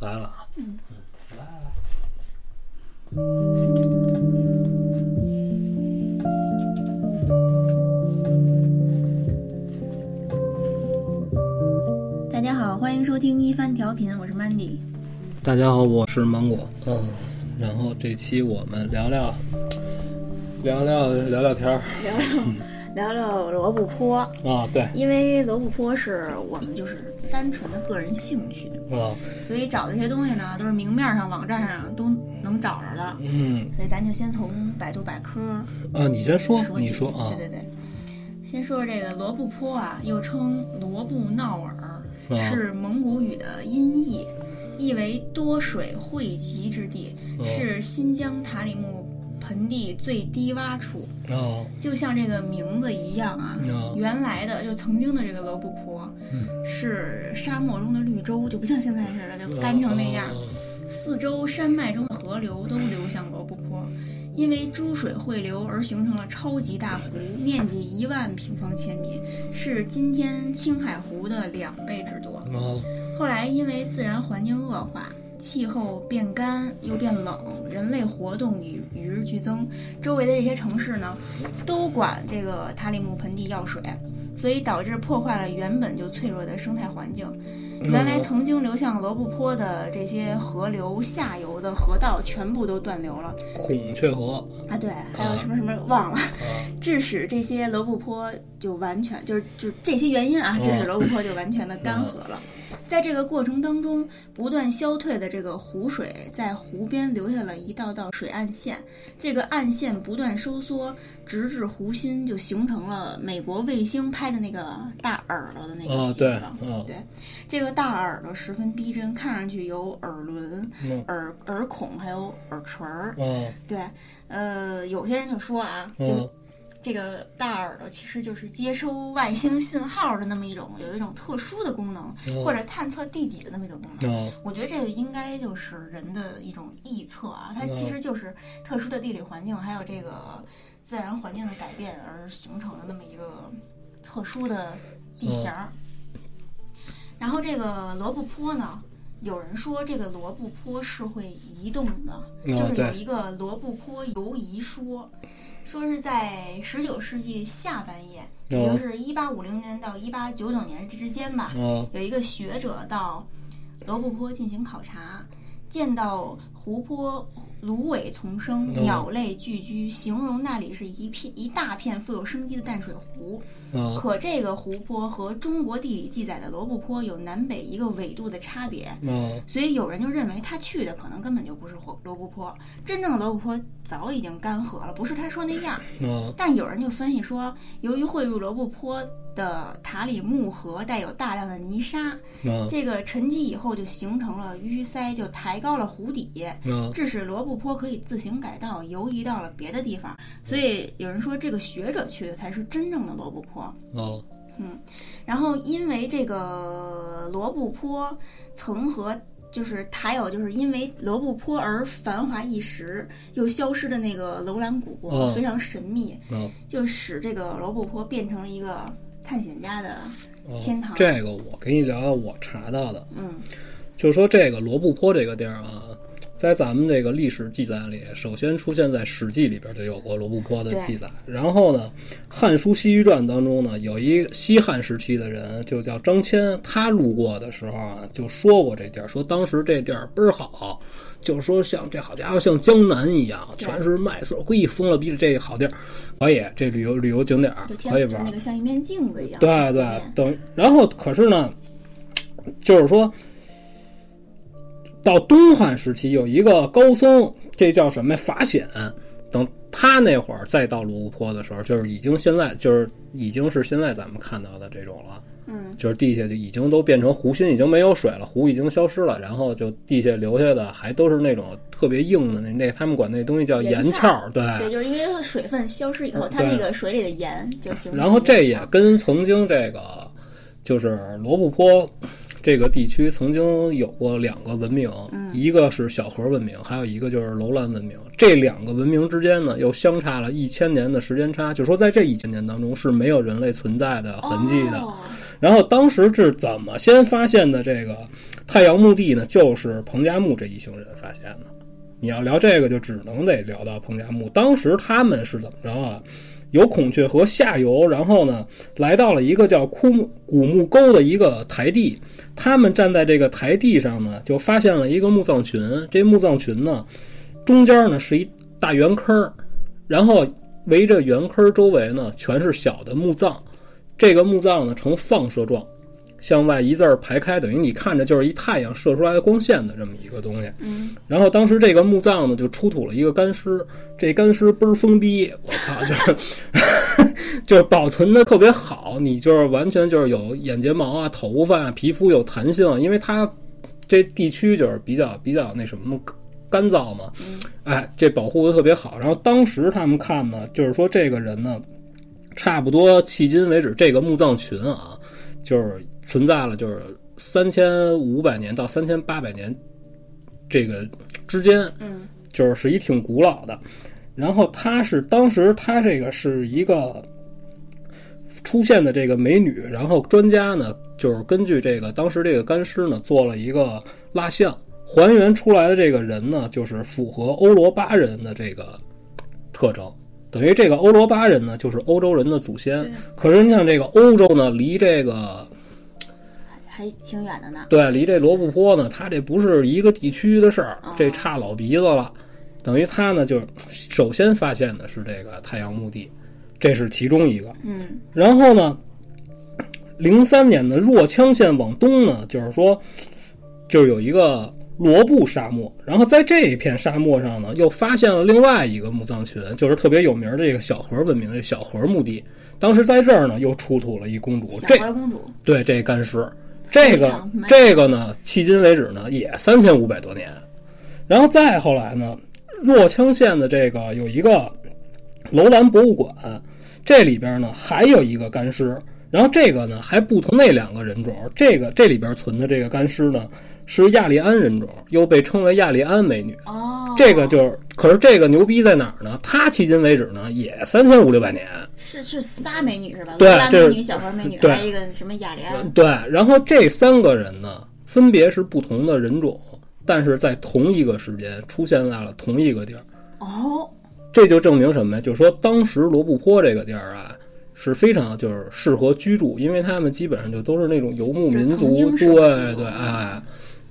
来了。啊，嗯来来来，大家好，欢迎收听一番调频，我是 Mandy。大家好，我是芒果，嗯，然后这期我们聊聊聊聊聊聊天儿。聊聊聊罗布泊，啊，对，因为罗布泊是我们就是单纯的个人兴趣，啊，所以找的这些东西呢，都是明面上网站上都能找着的。嗯。所以咱就先从百度百科啊，你先说，说。你说啊。对，对对，先说这个罗布泊啊，又称罗布闹尔，啊。是蒙古语的音译，意为多水汇集之地，哦。是新疆塔里木盆地最低洼处。啊，就像这个名字一样啊，啊原来的就曾经的这个罗布泊，嗯是沙漠中的绿洲，就不像现在似的就干成那样。啊四周山脉中的河流都流向罗布泊，因为诸水汇流而形成了超级大湖，面积一万平方千米，是今天青海湖的两倍之多。啊后来因为自然环境恶化，气候变干又变冷，人类活动与与日俱增，周围的这些城市呢，都管这个塔里木盆地要水，所以导致破坏了原本就脆弱的生态环境。原来曾经流向罗布泊的这些河流下游的河道全部都断流了孔雀河啊！对，还有什么什么忘了，啊致使这些罗布泊就完全就是就这些原因啊，致使罗布泊就完全的干涸了。在这个过程当中，不断消退的这个湖水在湖边留下了一道道水岸线，这个岸线不断收缩，直至湖心，就形成了美国卫星拍的那个大耳朵的那个啊，形，状。啊，对，这个大耳朵十分逼真，看上去有耳轮、嗯耳耳孔，还有耳垂儿。啊，对，呃，有些人就说啊，就嗯这个大耳朵其实就是接收外星信号的那么一种，有一种特殊的功能，嗯或者探测地底的那么一种功能。啊我觉得这个应该就是人的一种臆测啊，它其嗯实就是特殊的地理环境，还有这个自然环境的改变而形成的那么一个特殊的地形儿。然后这个罗布泊呢，有人说这个罗布泊是会移动的，就是有一个罗布泊游移说，说是在十九世纪下半叶，也就是一八五零年到一八九九年之间吧，啊有一个学者到罗布泊进行考察，见到湖泊芦苇丛生，嗯。鸟类聚居，形容那里是一片一大片富有生机的淡水湖。啊可这个湖泊和中国地理记载的罗布泊有南北一个纬度的差别，啊所以有人就认为他去的可能根本就不是罗罗布泊，真正的罗布泊早已经干涸了，不是他说那样。啊但有人就分析说，由于汇入罗布泊的塔里木河带有大量的泥沙，啊。这个沉积以后就形成了淤塞，就抬高了湖底，嗯致使罗布泊可以自行改道，游移到了别的地方。所以有人说，这个学者去的才是真正的罗布泊。嗯。然后因为这个罗布泊曾和就是还有就是因为罗布泊而繁华一时，又消失的那个楼兰古国、嗯非常神秘，啊。就使这个罗布泊变成了一个探险家的啊天堂这个我给你聊聊我查到的，嗯就说这个罗布泊这个地儿啊，在咱们这个历史记载里，首先出现在《史记》里边就有过罗布泊的记载。然后呢，《汉书西域传》当中呢，有一西汉时期的人，就叫张骞，他路过的时候啊，就说过这地儿，说当时这地儿倍儿好。就是说，像这好家伙，像江南一样，全是麦穗，嘿，疯了逼的，这好地儿，可以，这旅游旅游景点儿可以玩那。个像一面镜子一样。对对等然后可是呢，就是说，到东汉时期有一个高僧，这叫什么呀？法显。等他那会儿再到罗布泊的时候，就是已经现在就是已经是现在咱们看到的这种了。嗯，就是地下就已经都变成湖心，已经没有水了，湖已经消失了，然后就地下留下的还都是那种特别硬的那那他们管那东西叫盐盐壳壳，对。对，就是因为水分消失以后，它那个水里的盐就形成。然后这也跟曾经这个就是罗布泊这个地区曾经有过两个文明，一个是小河文明，还有一个就是楼兰文明。这两个文明之间呢，又相差了一千年的时间差，就说在这一千年当中是没有人类存在的痕迹的。哦然后当时是怎么先发现的这个太阳墓地呢，就是彭加木这一行人发现的。你要聊这个，就只能得聊到彭加木。当时他们是怎么着啊？由孔雀河下游，然后呢，来到了一个叫枯木古墓沟的一个台地。他们站在这个台地上呢，就发现了一个墓葬群。这墓葬群呢，中间呢是一大圆坑，然后围着圆坑周围呢全是小的墓葬。这个墓葬呢呈放射状，向外一字儿排开，等于你看着就是一太阳射出来的光线的这么一个东西。嗯，然后当时这个墓葬呢就出土了一个干尸，这干尸倍儿疯逼，我操，就是 就是保存的特别好，你就是完全就是有眼睫毛啊、头发啊、皮肤有弹性，因为它这地区就是比较比较那什么干燥嘛，哎，这保护的特别好。然后当时他们看呢，就是说这个人呢。差不多迄今为止，这个墓葬群啊，就是存在了，就是三千五百年到三千八百年这个之间，嗯，就是是一挺古老的。然后她是当时她这个是一个出现的这个美女，然后专家呢就是根据这个当时这个干尸呢做了一个蜡像，还原出来的这个人呢就是符合欧罗巴人的这个特征。等于这个欧罗巴人呢，就是欧洲人的祖先。可是你像这个欧洲呢，离这个还挺远的呢。对，离这罗布泊呢，它这不是一个地区的事儿，这差老鼻子了。等于他呢，就首先发现的是这个太阳墓地，这是其中一个。嗯。然后呢，零三年的若羌县往东呢，就是说，就有一个。罗布沙漠，然后在这一片沙漠上呢，又发现了另外一个墓葬群，就是特别有名的这个小河文明，这小河墓地。当时在这儿呢，又出土了一公主，这公主对这干尸，这个这个呢，迄今为止呢，也三千五百多年。然后再后来呢，若羌县的这个有一个楼兰博物馆，这里边呢还有一个干尸，然后这个呢还不同那两个人种，这个这里边存的这个干尸呢。是亚利安人种，又被称为亚利安美女。哦，这个就是，可是这个牛逼在哪儿呢？她迄今为止呢，也三千五六百年。是是仨美女是吧？对，美女、小河美女，还有一个什么亚利安。对，然后这三个人呢，分别是不同的人种，但是在同一个时间出现在了同一个地儿。哦，这就证明什么呀？就是说，当时罗布泊这个地儿啊。是非常就是适合居住，因为他们基本上就都是那种游牧民族，对对，哎，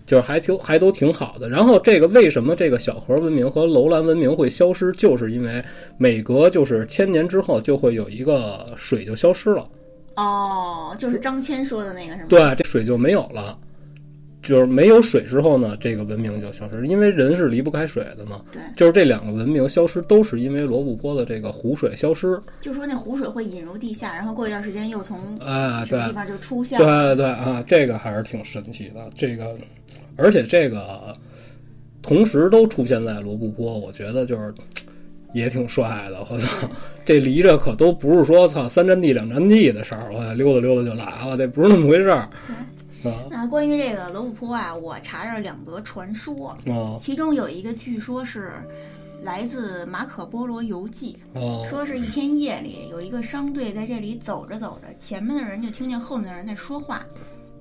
就是还挺还都挺好的。然后这个为什么这个小河文明和楼兰文明会消失，就是因为每隔就是千年之后就会有一个水就消失了。哦，就是张骞说的那个是吗？对，这水就没有了。就是没有水之后呢，这个文明就消失，因为人是离不开水的嘛。对，就是这两个文明消失，都是因为罗布泊的这个湖水消失。就说那湖水会引入地下，然后过一段时间又从啊对地方就出现。对对对啊，这个还是挺神奇的。这个，而且这个同时都出现在罗布泊，我觉得就是也挺帅的。我操，这离着可都不是说操三站地两站地的事儿，我溜达溜达就来了，这不是那么回事儿。那关于这个罗布泊啊，我查着两则传说，其中有一个据说是来自马可波罗游记，说是一天夜里有一个商队在这里走着走着，前面的人就听见后面的人在说话，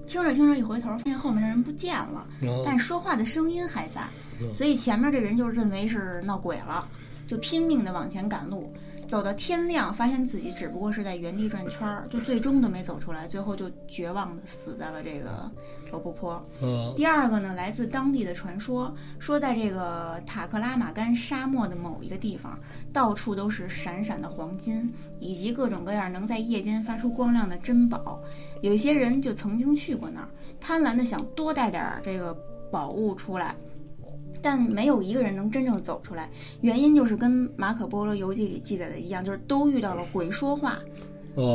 听着听着一回头发现后面的人不见了，但说话的声音还在，所以前面这人就认为是闹鬼了，就拼命的往前赶路。走到天亮，发现自己只不过是在原地转圈儿，就最终都没走出来，最后就绝望的死在了这个罗布泊。第二个呢，来自当地的传说，说在这个塔克拉玛干沙漠的某一个地方，到处都是闪闪的黄金，以及各种各样能在夜间发出光亮的珍宝。有一些人就曾经去过那儿，贪婪的想多带点这个宝物出来。但没有一个人能真正走出来，原因就是跟马可波罗游记里记载的一样，就是都遇到了鬼说话，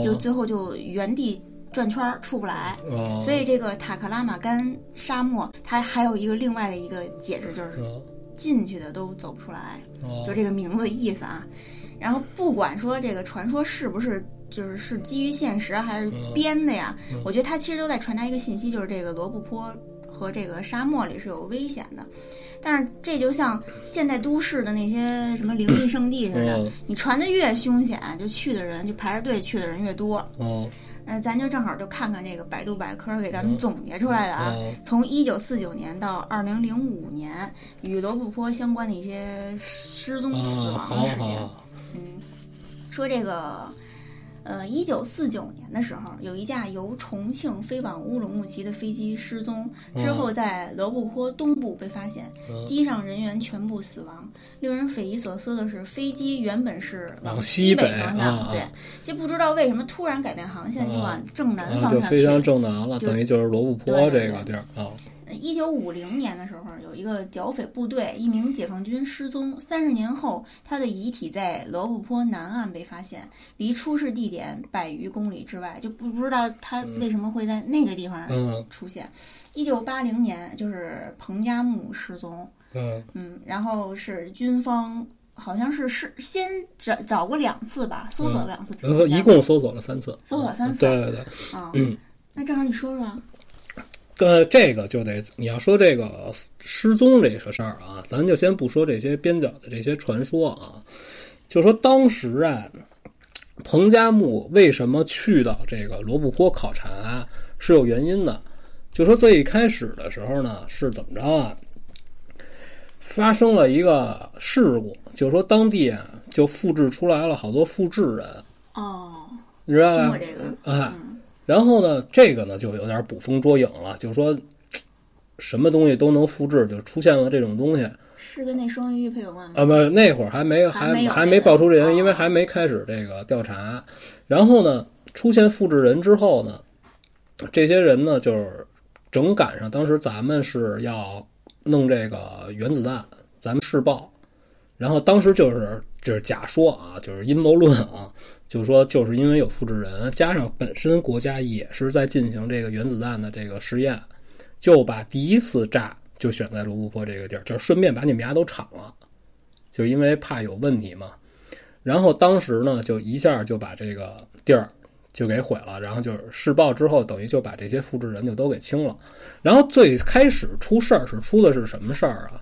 就最后就原地转圈儿出不来。所以这个塔克拉玛干沙漠，它还有一个另外的一个解释，就是进去的都走不出来，就这个名字的意思啊。然后不管说这个传说是不是就是是基于现实还是编的呀，我觉得他其实都在传达一个信息，就是这个罗布泊和这个沙漠里是有危险的。但是这就像现代都市的那些什么灵异圣地似的，你传的越凶险，就去的人就排着队去的人越多。嗯，那，咱就正好就看看这个百度百科给咱们总结出来的啊，嗯。从一九四九年到二零零五年，与罗布泊相关的一些失踪死啊，亡的事件。嗯，说这个，呃，一九四九年的时候，有一架由重庆飞往乌鲁木齐的飞机失踪，之后在罗布泊东部被发现，嗯机上人员全部死亡。令人匪夷所思的是，飞机原本是往西西北方向，对，就不知道为什么突然改变航线，就往正南方向去。飞向正南了，等于就是罗布泊这个地儿啊。一九五零年的时候，有一个剿匪部队，一名解放军失踪。三十年后，他的遗体在罗布泊南岸被发现，离出事地点百余公里之外，就不不知道他为什么会在那个地方嗯出现。一九八零年，就是彭加木失踪，嗯。嗯，然后是军方好像是是先找找过两次吧，搜索了两次一共搜索了三次，搜索三次。对对对，啊。嗯那正好你说说啊，呃，这个就得你要说这个失踪这个事儿啊，咱就先不说这些边角的这些传说啊，就说当时啊，彭加木为什么去到这个罗布泊考察是有原因的。就说最一开始的时候呢，是怎么着啊？发生了一个事故，就说当地啊就复制出来了好多复制人，哦，你知道吧听过？这个，哎，嗯然后呢，这个呢就有点捕风捉影了，就是说什么东西都能复制，就出现了这种东西是跟那双鱼玉佩有关吗？啊，不，那会儿还没还没还没爆出这人，哦因为还没开始这个调查。然后呢，出现复制人之后呢，这些人呢就是整赶上当时咱们是要弄这个原子弹，咱们试爆，然后当时就是就是假说啊，就是阴谋论啊，就说就是因为有复制人，加上本身国家也是在进行这个原子弹的这个实验，就把第一次炸就选在罗布泊这个地儿，就顺便把你们家都铲了，就因为怕有问题嘛。然后当时呢，就一下就把这个地儿就给毁了，然后就是试爆之后，等于就把这些复制人就都给清了。然后最开始出事儿是出的是什么事儿啊？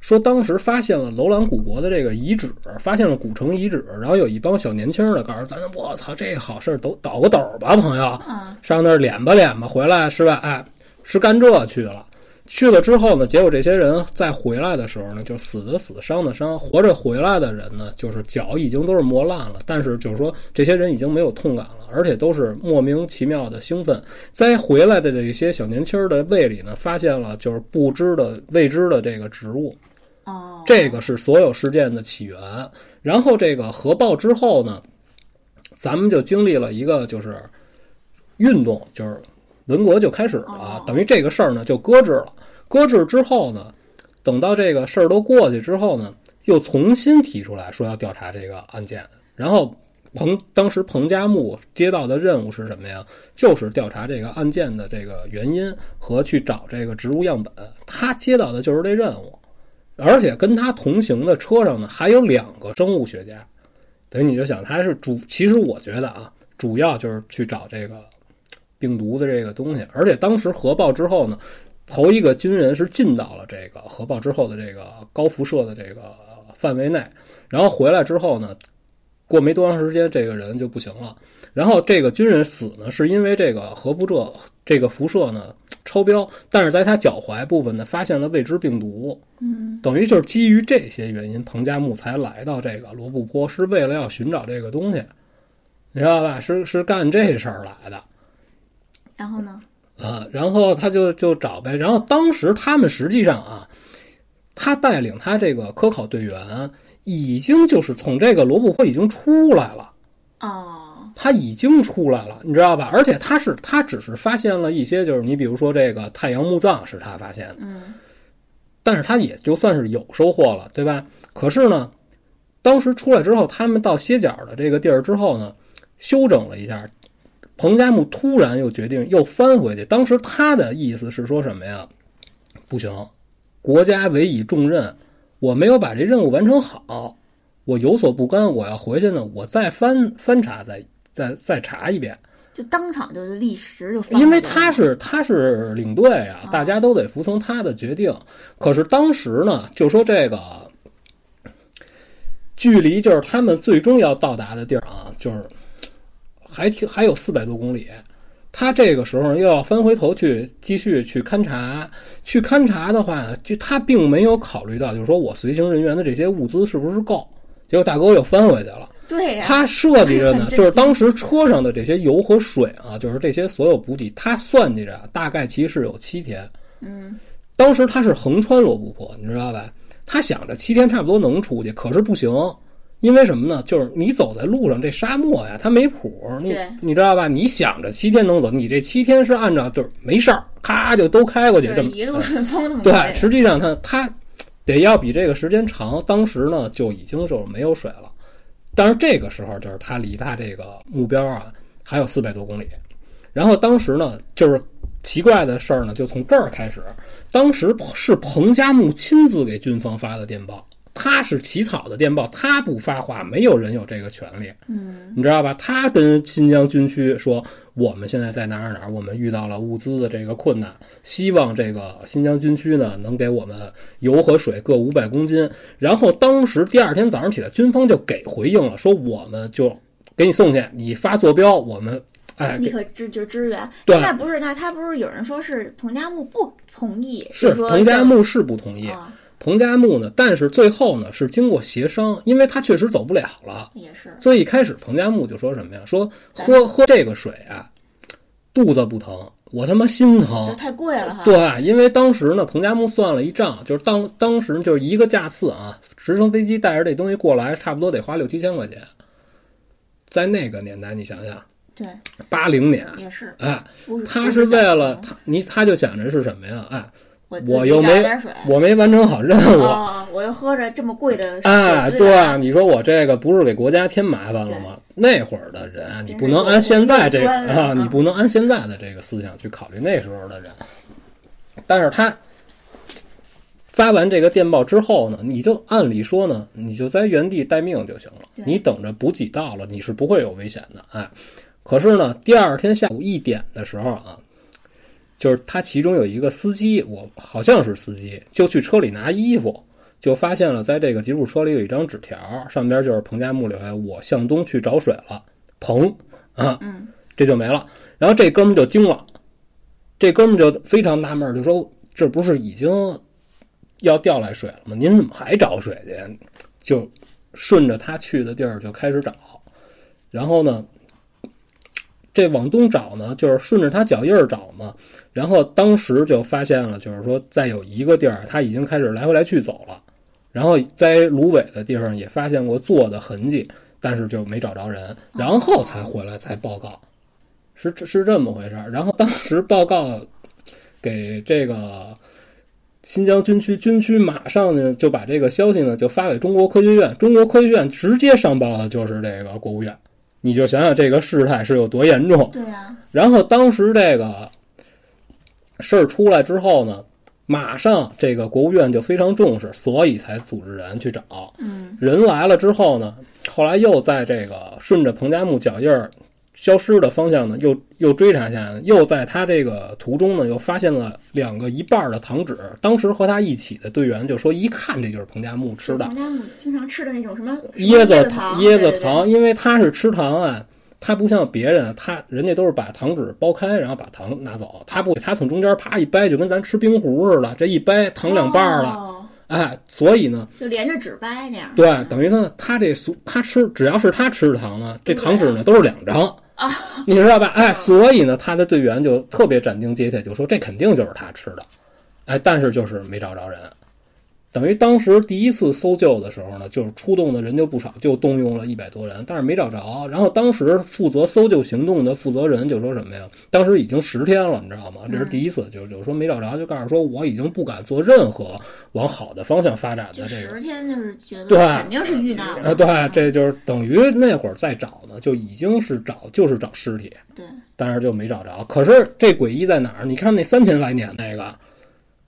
说当时发现了楼兰古国的这个遗址，发现了古城遗址，然后有一帮小年轻的告诉咱，我操，这好事儿都倒个斗吧，朋友，啊，上那儿敛吧敛吧，回来是吧？哎，是干这去了。去了之后呢，结果这些人再回来的时候呢，就死的死，伤的伤。活着回来的人呢，就是脚已经都是磨烂了，但是就是说这些人已经没有痛感了，而且都是莫名其妙的兴奋。在回来的这些小年轻儿的胃里呢，发现了就是不知的未知的这个植物，哦，这个是所有事件的起源。然后这个核爆之后呢，咱们就经历了一个就是运动，就是文革就开始了哦，等于这个事儿呢就搁置了。搁置之后呢，等到这个事儿都过去之后呢，又重新提出来说要调查这个案件。然后彭当时彭加木接到的任务是什么呀？就是调查这个案件的这个原因和去找这个植物样本。他接到的就是这任务。而且跟他同行的车上呢，还有两个生物学家，等于你就想他是主，其实我觉得啊，主要就是去找这个病毒的这个东西。而且当时核爆之后呢，头一个军人是进到了这个核爆之后的这个高辐射的这个范围内，然后回来之后呢，过没多长时间，这个人就不行了。然后这个军人死呢，是因为这个核辐射这个辐射呢超标，但是在他脚踝部分呢发现了未知病毒。嗯，等于就是基于这些原因，彭加木才来到这个罗布泊，是为了要寻找这个东西，你知道吧？是是干这事儿来的然后呢？啊。然后他就就找呗。然后当时他们实际上啊，他带领他这个科考队员，已经就是从这个罗布泊已经出来了。哦，他已经出来了，你知道吧？而且他是他只是发现了一些，就是你比如说这个太阳墓葬是他发现的，嗯，但是他也就算是有收获了，对吧？可是呢，当时出来之后，他们到歇脚的这个地儿之后呢，休整了一下，彭加木突然又决定又翻回去。当时他的意思是说什么呀？不行，国家委以重任，我没有把这任务完成好，我有所不甘，我要回去呢，我再翻翻查，再再再查一遍。就当场就立时就放因为他是他是领队啊，啊大家都得服从他的决定。可是当时呢，就说这个距离就是他们最终要到达的地儿啊，就是还挺还有四百多公里。他这个时候又要翻回头去继续去勘察，去勘察的话，就他并没有考虑到，就是说我随行人员的这些物资是不是够。结果大哥又翻回去了。对呀、他设计着呢，就是当时车上的这些油和水啊，就是这些所有补给，他算计着大概其实有七天。嗯，当时他是横穿罗布泊，你知道吧？他想着七天差不多能出去，可是不行，因为什么呢？就是你走在路上，这沙漠呀，它没谱，你对你知道吧？你想着七天能走，你这七天是按照就是没事儿，咔就都开过去，这么一路顺风那么对，实际上他他得要比这个时间长。当时呢就已经就是没有水了，但是这个时候就是他离他这个目标啊还有四百多公里。然后当时呢就是奇怪的事儿呢就从这儿开始，当时是彭加木亲自给军方发的电报。他是起草的电报，他不发话，没有人有这个权利。嗯，你知道吧？他跟新疆军区说，我们现在在哪儿哪儿，我们遇到了物资的这个困难，希望这个新疆军区呢能给我们油和水各五百公斤。然后当时第二天早上起来，军方就给回应了，说我们就给你送去，你发坐标，我们哎立给刻支就支援。对那不是那他不是有人说是彭加木不同意，是彭加木是不同意，啊，彭加木呢，但是最后呢是经过协商，因为他确实走不了了。也是所以一开始彭加木就说什么呀？说喝喝这个水啊，肚子不疼，我他妈心就疼。太贵了哈。对，因为当时呢，彭加木算了一账，就是当当时就是一个架次啊，直升飞机带着这东西过来，差不多得花六七千块钱。在那个年代，你想想，对，八零年，也是，哎，他是为了他，你他就想着是什么呀？哎，我我又没我没完成好任务，哦，我又喝着这么贵的哎，对，你说我这个不是给国家添麻烦了吗？那会儿的人，啊你不能按现在这个啊，你不能按现在的这个思想去考虑那时候的人。但是他发完这个电报之后呢，你就按理说呢，你就在原地待命就行了，你等着补给到了，你是不会有危险的。哎，可是呢，第二天下午一点的时候啊，就是他其中有一个司机，我好像是司机，就去车里拿衣服。就发现了，在这个吉普车里有一张纸条，上边就是彭加木留下：“我向东去找水了。”彭啊，嗯，这就没了。然后这哥们就惊了，这哥们就非常纳闷，就说：“这不是已经要调来水了吗？您怎么还找水去？”就顺着他去的地儿就开始找，然后呢，这往东找呢，就是顺着他脚印儿找嘛。然后当时就发现了，就是说再有一个地儿，他已经开始来回来去走了。然后在芦苇的地方也发现过坐的痕迹，但是就没找着人，然后才回来才报告，是是这么回事儿。然后当时报告给这个新疆军区，军区马上呢就把这个消息呢就发给中国科学院，中国科学院直接上报的就是这个国务院。你就想想这个事态是有多严重。对啊，然后当时这个事儿出来之后呢，马上这个国务院就非常重视，所以才组织人去找。嗯，人来了之后呢，后来又在这个顺着彭加木脚印儿消失的方向呢，又又追查下来，又在他这个途中呢，又发现了两个一半的糖纸。当时和他一起的队员就说，一看这就是彭加木吃的彭加木经常吃的那种什么椰子糖，椰子糖，，因为他是吃糖啊，他不像别人，他人家都是把糖纸剥开，然后把糖拿走，他不，他从中间啪一掰，就跟咱吃冰壶似的，这一掰糖两半了，哦哎，所以呢，就连着纸掰那样。对，等于呢，他这俗他吃，只要是他吃的糖呢，这糖纸呢都是两张啊，你知道吧？哎，所以呢，他的队员就特别斩钉截铁，就说这肯定就是他吃的，哎，但是就是没找着人。等于当时第一次搜救的时候呢，就是出动的人就不少，就动用了一百多人，但是没找着。然后当时负责搜救行动的负责人就说什么呀？当时已经十天了，你知道吗？这是第一次，就就说没找着，就告诉说我已经不敢做任何往好的方向发展的这个十天就是觉得对肯定是遇难了。呃，对，这就是等于那会儿再找呢，就已经是找就是找尸体，对，但是就没找着。可是这诡异在哪儿？你看那三千来年那个，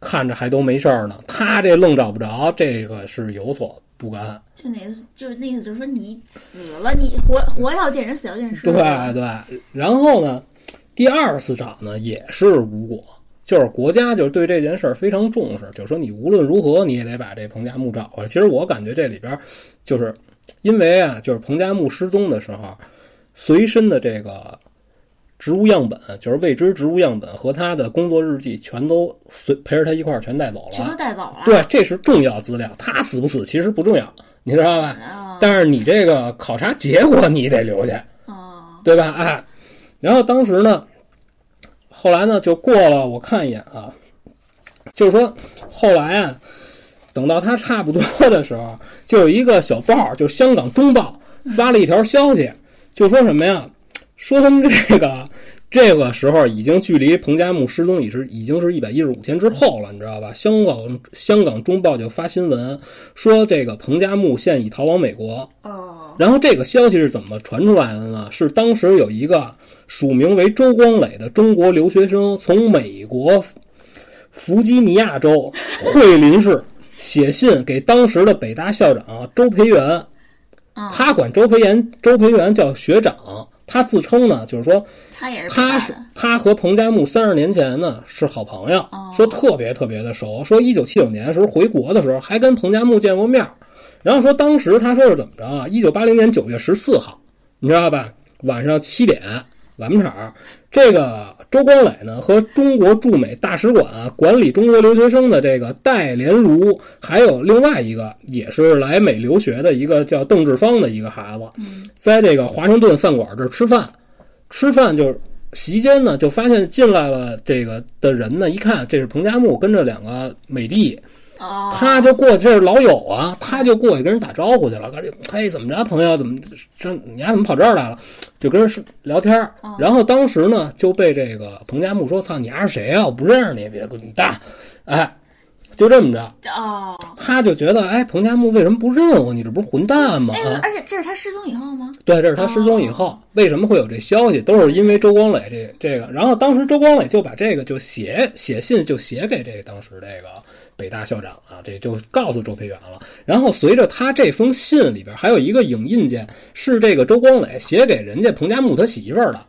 看着还都没事儿呢，他这愣找不着，这个是有所不甘。就那意思，就是那意思，就是说你死了，你活活要见人，死要见尸。对对，然后呢，第二次找呢也是无果，就是国家就是对这件事儿非常重视，就是说你无论如何你也得把这彭加木找回来。其实我感觉这里边就是因为啊，就是彭加木失踪的时候，随身的这个植物样本，就是未知植物样本和他的工作日记，全都随陪着他一块儿全带走了全都。带走了。对，这是重要资料。他死不死其实不重要，你知道吧？啊但是你这个考察结果你得留下，啊对吧？哎，然后当时呢，后来呢就过了，我看一眼啊，就是说后来啊，等到他差不多的时候，就有一个小报，就香港中报发了一条消息，就说什么呀？说他们这个这个时候已经距离彭加木失踪已是已经是一百一十五天之后了，你知道吧？香港香港中报就发新闻说，这个彭加木现已逃往美国。哦，然后这个消息是怎么传出来的呢？是当时有一个署名为周光磊的中国留学生从美国弗吉尼亚州惠林市写信给当时的北大校长周培源，啊，他管周培源周培源叫学长，他自称呢就是说他也是他是他和彭加木三十年前呢是好朋友，哦说特别特别的熟。说一九七九年时候回国的时候还跟彭加木见过面，然后说当时他说是怎么着啊？一九八零年九月十四号，你知道吧？晚上七点晚门场，这个周光磊呢和中国驻美大使馆管理中国留学生的这个戴连如，还有另外一个也是来美留学的一个叫邓志芳的一个孩子，在这个华盛顿饭馆这儿吃饭。吃饭就是席间呢，就发现进来了这个的人呢，一看这是彭加木跟着两个美帝，哦，他就过去，这是老友啊，他就过去跟人打招呼去了，嘿怎么着，朋友怎么这你丫怎么跑这儿来了？就跟人聊天然后当时呢就被这个彭加木说：“操，你丫是谁啊？我不认识你，别滚蛋！”哎，就这么着，哦，他就觉得哎，彭加木为什么不认我？你这不是混蛋吗？哎啊，而且这是他失踪以后吗？对，这是他失踪以后，为什么会有这消息，都是因为周光磊这这个。然后当时周光磊就把这个就写写信就写给这个当时这个北大校长啊，这就告诉周培源了。然后随着他这封信里边还有一个影印件，是这个周光磊写给人家彭加木他媳妇儿的，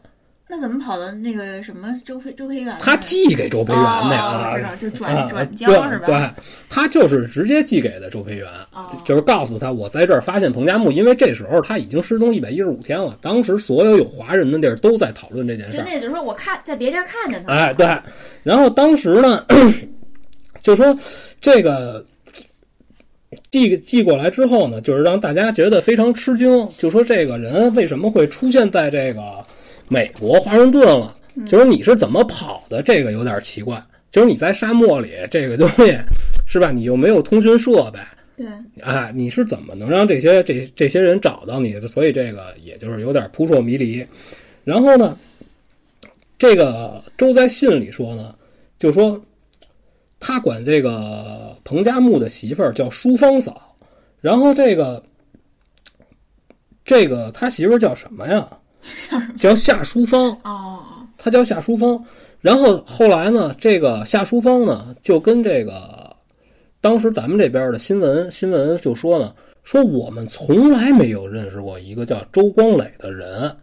那怎么跑到那个什么周培周培源？他寄给周培源的呀。哦，我知道，就转啊，转交是吧？对，他就是直接寄给的周培源，哦就是告诉他我在这儿发现彭加木，因为这时候他已经失踪一百一十五天了，当时所有有华人的地儿都在讨论这件事儿。就那就是说我看在别地儿看见他，哎，对，然后当时呢，就说这个寄寄过来之后呢，就是让大家觉得非常吃惊，就说这个人为什么会出现在这个美国华盛顿了？就是你是怎么跑的？这个有点奇怪。就是你在沙漠里，这个东西是吧？你又没有通讯设备，对，啊，你是怎么能让这些这这些人找到你的？所以这个也就是有点扑朔迷离。然后呢，这个周在信里说呢，就说他管这个彭加木的媳妇儿叫淑芳嫂，然后这个这个他媳妇儿叫什么呀？叫夏淑芳。哦，他叫夏淑芳。然后后来呢，这个夏淑芳呢，就跟这个当时咱们这边的新闻新闻就说呢，说我们从来没有认识过一个叫周光磊的人，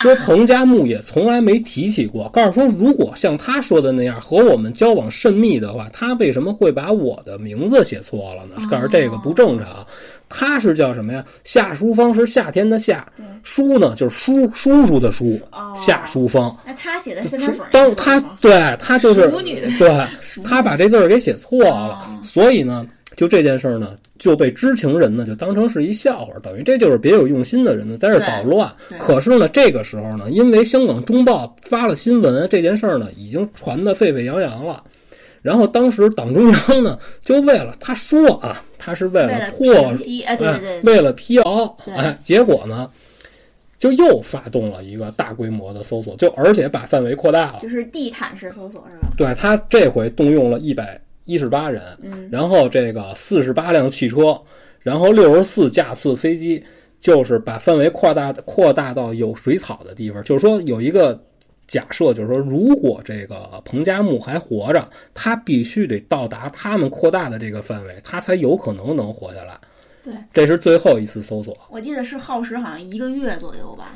说彭加木也从来没提起过。告诉说，如果像他说的那样和我们交往甚密的话，他为什么会把我的名字写错了呢？告诉这个不正常。他是叫什么呀？夏淑芳是夏天的夏，叔呢就是叔叔叔的叔，哦夏淑芳。那他写的是三点水，当他对他就是淑女的对他把这字儿给写错了，哦所以呢，就这件事儿呢，就被知情人呢就当成是一笑话，等于这就是别有用心的人呢在这儿捣乱可是呢，这个时候呢，因为香港中报发了新闻，这件事儿呢已经传得沸沸扬扬了。然后当时党中央呢，就为了他说啊，他是为为了破平息哎对对对哎为了辟谣，哎，结果呢，就又发动了一个大规模的搜索，就而且把范围扩大了。就是地毯式搜索是吧？对他这回动用了一百一十八人，嗯然后这个四十八辆汽车，然后六十四架次飞机，就是把范围扩大扩大到有水草的地方。就是说有一个假设，就是说如果这个彭加木还活着，他必须得到达他们扩大的这个范围，他才有可能能活下来。对，这是最后一次搜索。我记得是耗时好像一个月左右吧。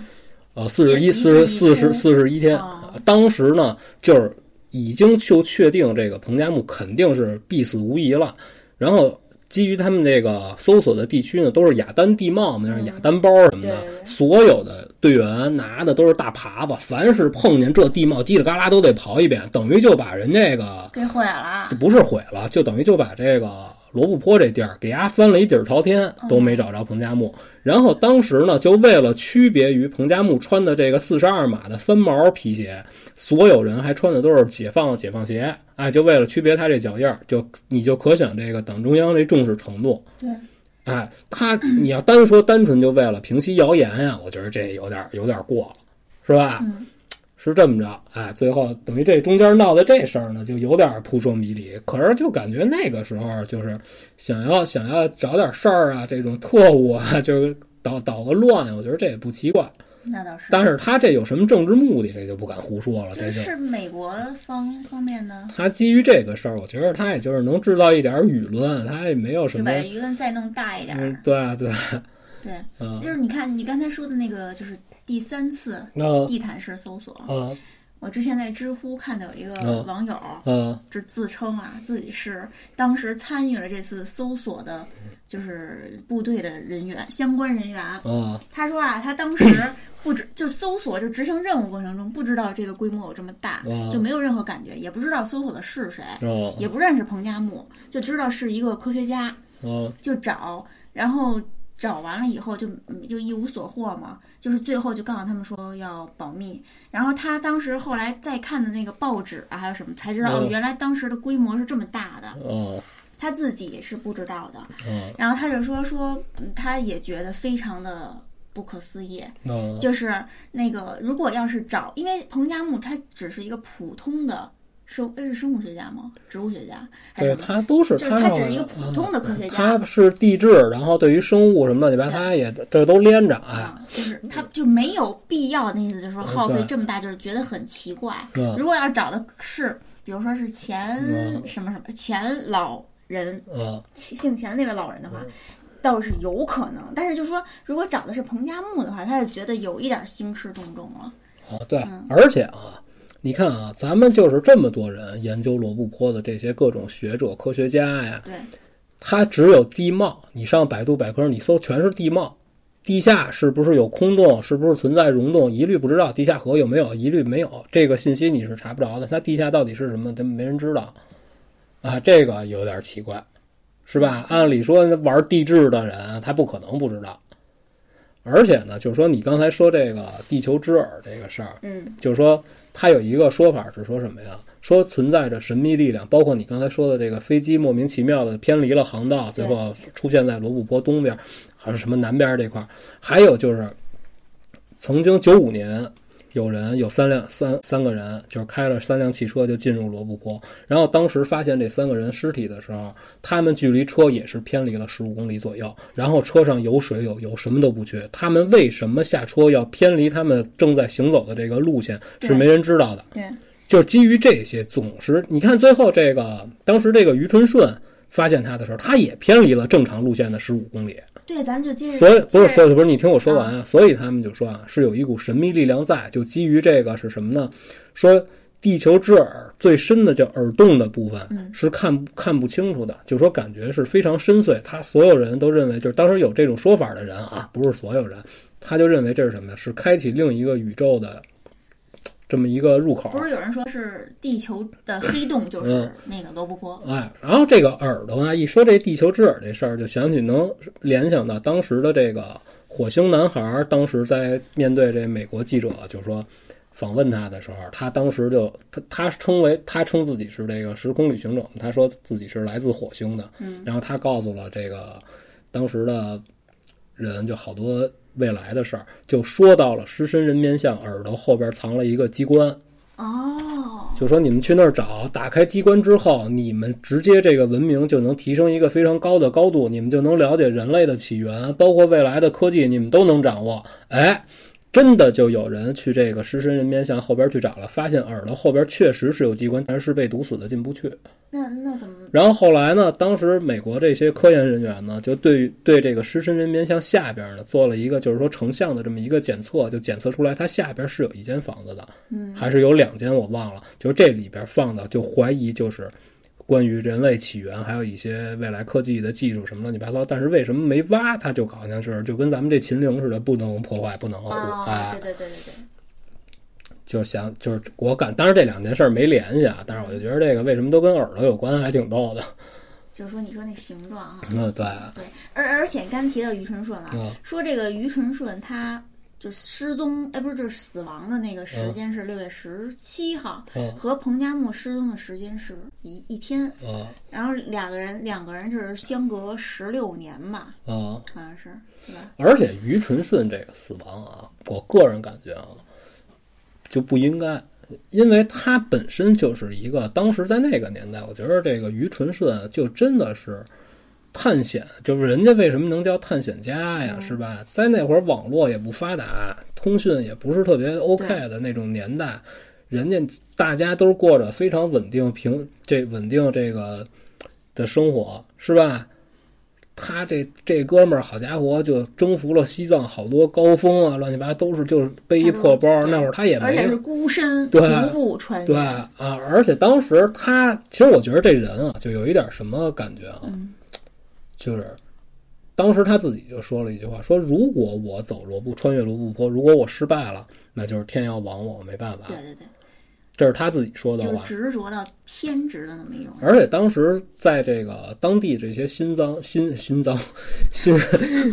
呃，四十一、一四十四十四十一天哦，当时呢，就是已经就确定这个彭加木肯定是必死无疑了。然后基于他们这个搜索的地区呢，都是雅丹地貌嘛，就是雅丹包什么的，所有的队员拿的都是大耙子，凡是碰见这地貌，叽里嘎啦都得刨一遍，等于就把人这个给毁了就。不是毁了，就等于就把这个罗布泊这地儿给丫翻了一底儿朝天，都没找着彭加木。然后当时呢，就为了区别于彭加木穿的这个四十二码的翻毛皮鞋，所有人还穿的都是解放的解放鞋，哎，就为了区别他这脚印儿，就你就可想这个党中央这重视程度。对，哎，他你要单说单纯就为了平息谣言呀，我觉得这有点有点过了，是吧？嗯是这么着，哎，最后等于这中间闹的这事儿呢，就有点扑朔迷离。可是就感觉那个时候就是想要想要找点事儿啊，这种特务啊，就是捣捣个乱，我觉得这也不奇怪。那倒是。但是他这有什么政治目的，这就不敢胡说了。这这就是美国方方面呢，他基于这个事儿，我觉得他也就是能制造一点舆论，他也没有什么就把。舆论再弄大一点对啊对，对，嗯，就是你看你刚才说的那个，就是第三次地毯式搜索。啊我之前在知乎看到有一个嗯网友，嗯就自称啊自己是当时参与了这次搜索的，就是部队的人员相关人员。嗯他说啊，他当时不知就搜索就执行任务过程中不知道这个规模有这么大，嗯就没有任何感觉，也不知道搜索的是谁，啊也不认识彭加木，就知道是一个科学家，嗯就找，然后找完了以后就嗯就一无所获嘛，就是最后就告诉他们说要保密。然后他当时后来再看的那个报纸啊，还有什么才知道，原来当时的规模是这么大的，哦他自己是不知道的。啊然后他就说说，嗯他也觉得非常的不可思议，啊就是那个如果要是找，因为彭加木他只是一个普通的生，诶是生物学家吗？植物学家还是对？他都是就是他只是一个普通的科学家他是地质，然后对于生物什么乱七八糟，他也这都连着哎。啊，就是他就没有必要，那意思就是说耗费这么大，就是觉得很奇怪。嗯如果要找的是，比如说是前嗯什么什么前老人，啊姓钱那位老人的话，倒是有可能。但是就是说，如果找的是彭加木的话，他就觉得有一点兴师动众了。啊，对，嗯而且啊，你看啊，咱们就是这么多人研究罗布泊的这些各种学者、科学家呀，对，他只有地貌，你上百度百科你搜全是地貌。地下是不是有空洞？是不是存在溶洞？一律不知道。地下河有没有？一律没有。这个信息你是查不着的。它地下到底是什么？咱没人知道。啊，这个有点奇怪，是吧？按理说玩地质的人，他不可能不知道。而且呢，就是说你刚才说这个地球之耳这个事儿，嗯，就是说他有一个说法是说什么呀？说存在着神秘力量，包括你刚才说的这个飞机莫名其妙的偏离了航道，最后出现在罗布泊东边，还是什么南边这块儿。还有就是，曾经九五年有人有三辆三三个人，就是开了三辆汽车就进入罗布泊，然后当时发现这三个人尸体的时候，他们距离车也是偏离了十五公里左右，然后车上有水有油，什么都不缺。他们为什么下车要偏离他们正在行走的这个路线，是没人知道的。对，就是基于这些，总是你看最后这个当时这个于春顺发现他的时候，他也偏离了正常路线的十五公里。对，咱们就接着，所以不是，所以不是你听我说完啊。所以他们就说啊，是有一股神秘力量在，就基于这个是什么呢？说地球之耳最深的叫耳洞的部分嗯是看看不清楚的，就说感觉是非常深邃。他所有人都认为，就是当时有这种说法的人啊，不是所有人，他就认为这是什么呀？是开启另一个宇宙的这么一个入口。不是有人说是地球的黑洞，就是嗯那个罗布泊。哎，然后这个耳朵啊，一说这地球之耳这事儿，就想起能联想到当时的这个火星男孩儿，当时在面对这美国记者，就说访问他的时候，他当时就他他称为他称自己是这个时空旅行者，他说自己是来自火星的，嗯，然后他告诉了这个当时的人，就好多未来的事儿，就说到了狮身人面像耳朵后边藏了一个机关。哦，就说你们去那儿找，打开机关之后，你们直接这个文明就能提升一个非常高的高度，你们就能了解人类的起源，包括未来的科技，你们都能掌握。哎，真的就有人去这个狮身人面像后边去找了，发现耳朵后边确实是有机关，但是被堵死的进不去。那那怎么？然后后来呢，当时美国这些科研人员呢，就对对这个狮身人面像下边呢做了一个就是说成像的这么一个检测，就检测出来它下边是有一间房子的，嗯，还是有两间我忘了，就是这里边放的，就怀疑就是关于人类起源，还有一些未来科技的技术什么乱七八糟。但是为什么没挖？它就好像是就跟咱们这秦陵似的，不能破坏，不能护，啊，哎对，对对对对，就想就是我感，当然这两件事儿没联系啊，但是我就觉得这个为什么都跟耳朵有关，还挺逗的。就是说你说那形状啊，嗯，对对，而而且刚提到于纯顺了，嗯说这个于纯顺他就失踪，哎，不是，就是死亡的那个时间是六月十七号，嗯和彭加木失踪的时间是一一天，嗯然后两个人两个人就是相隔十六年吧，嗯。好像是，对吧？而且于纯顺这个死亡啊，我个人感觉啊，就不应该，因为他本身就是一个当时在那个年代，我觉得这个于纯顺就真的是探险，就是人家为什么能叫探险家呀，嗯是吧？在那会儿网络也不发达，通讯也不是特别 OK 的那种年代，人家大家都过着非常稳定平这稳定这个的生活，是吧？他这这哥们儿，好家伙，就征服了西藏好多高峰啊，乱七八糟都是就是背一破包。那会儿他也没而且是孤身对徒步穿越，对啊，而且当时他其实我觉得这人啊，就有一点什么感觉啊，嗯就是当时他自己就说了一句话，说如果我走罗布穿越罗布泊，如果我失败了，那就是天要亡我，我没办法。对对对，这是他自己说的就是话。执着到偏执的那么一种。而且当时在这个当地这些新疆、新新疆、新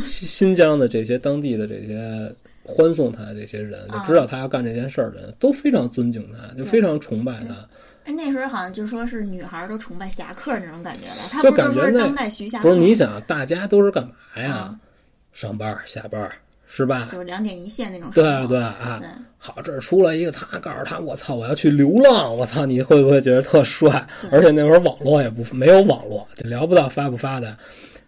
新新疆的这些当地的这些欢送他的这些人，就知道他要干这件事儿的人，都非常尊敬他，就非常崇拜他。哎，那时候好像就说是女孩儿都崇拜侠客那种感觉了，他就不是感觉当代徐霞不，是你想，大家都是干嘛呀？啊上班儿下班儿是吧？就是两点一线那种对活。对啊对，好，这儿出来一个他，告诉他，我操，我要去流浪，我操，你会不会觉得特帅？而且那会儿网络也不没有网络，就聊不到发不发的。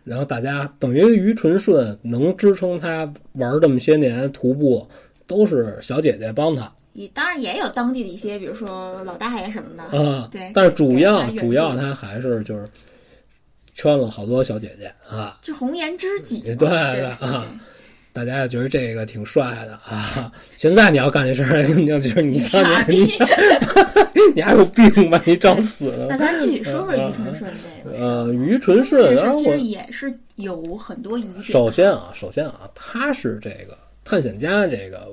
然后大家等于于纯顺能支撑他玩这么些年徒步，都是小姐姐帮他也当然也有当地的一些，比如说老大爷什么的。啊。对但是主要主要他还是就是圈了好多小姐姐啊。就红颜知己嘛。对对对啊大家也觉得这个挺帅的啊！现在你要干这事儿，你就觉得你操你。你还有病吧？你找死呢那！咱继续说说于纯顺这个。呃，于纯顺，其实也是有很多疑点。首先啊，首先啊，他是这个探险家，这个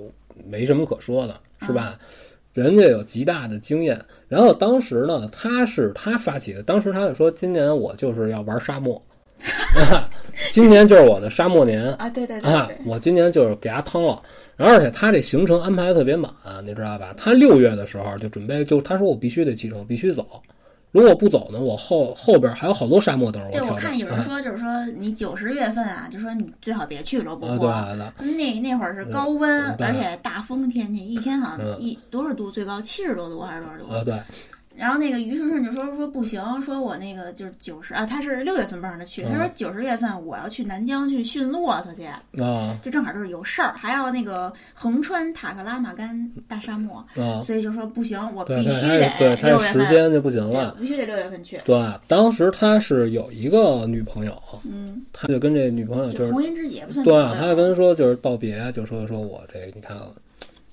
没什么可说的，是吧？人家有极大的经验。然后当时呢，他是他发起的，当时他就说，今年我就是要玩沙漠，啊，今年就是我的沙漠年啊，对对对啊，，我今年就是给他趟了。然后而且他这行程安排的特别满，你知道吧？他六月的时候就准备，就他说我必须得启程，必须走。如果不走呢，我后后边还有好多沙漠等着我对，我看有人啊。说，就是说你九十月份啊，就说你最好别去罗布啊，泊。对对，那那会儿是高温，嗯而且大风天气，一天好像嗯。一多少度？最高七十多度还是多少度？啊对，然后那个于顺顺就说说不行，说我那个就是九十啊，他是六月份帮着他去，他说嗯九十月份我要去南疆去驯骆驼去，啊就正好就是有事儿，还要那个横穿塔克拉玛干大沙漠，啊，所以就说不行，我必须他对得他时六月份，间就不行，了。必须得六月份去。对，当时他是有一个女朋友，嗯，他就跟这女朋友就就是红颜知己也不算对，他就跟说就是道别，就说说我这你看，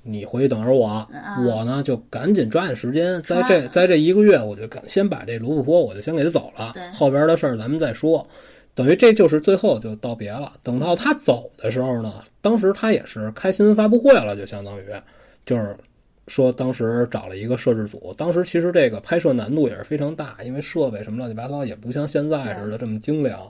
你回去等着我，嗯我呢就赶紧抓紧时间，在这在这一个月，我就赶先把这卢布泊我就先给他走了，后边的事儿咱们再说。等于这就是最后就道别了。等到他走的时候呢，当时他也是开新闻发布会了，就相当于就是说当时找了一个摄制组，当时其实这个拍摄难度也是非常大，因为设备什么乱七八糟也不像现在似的这么精良。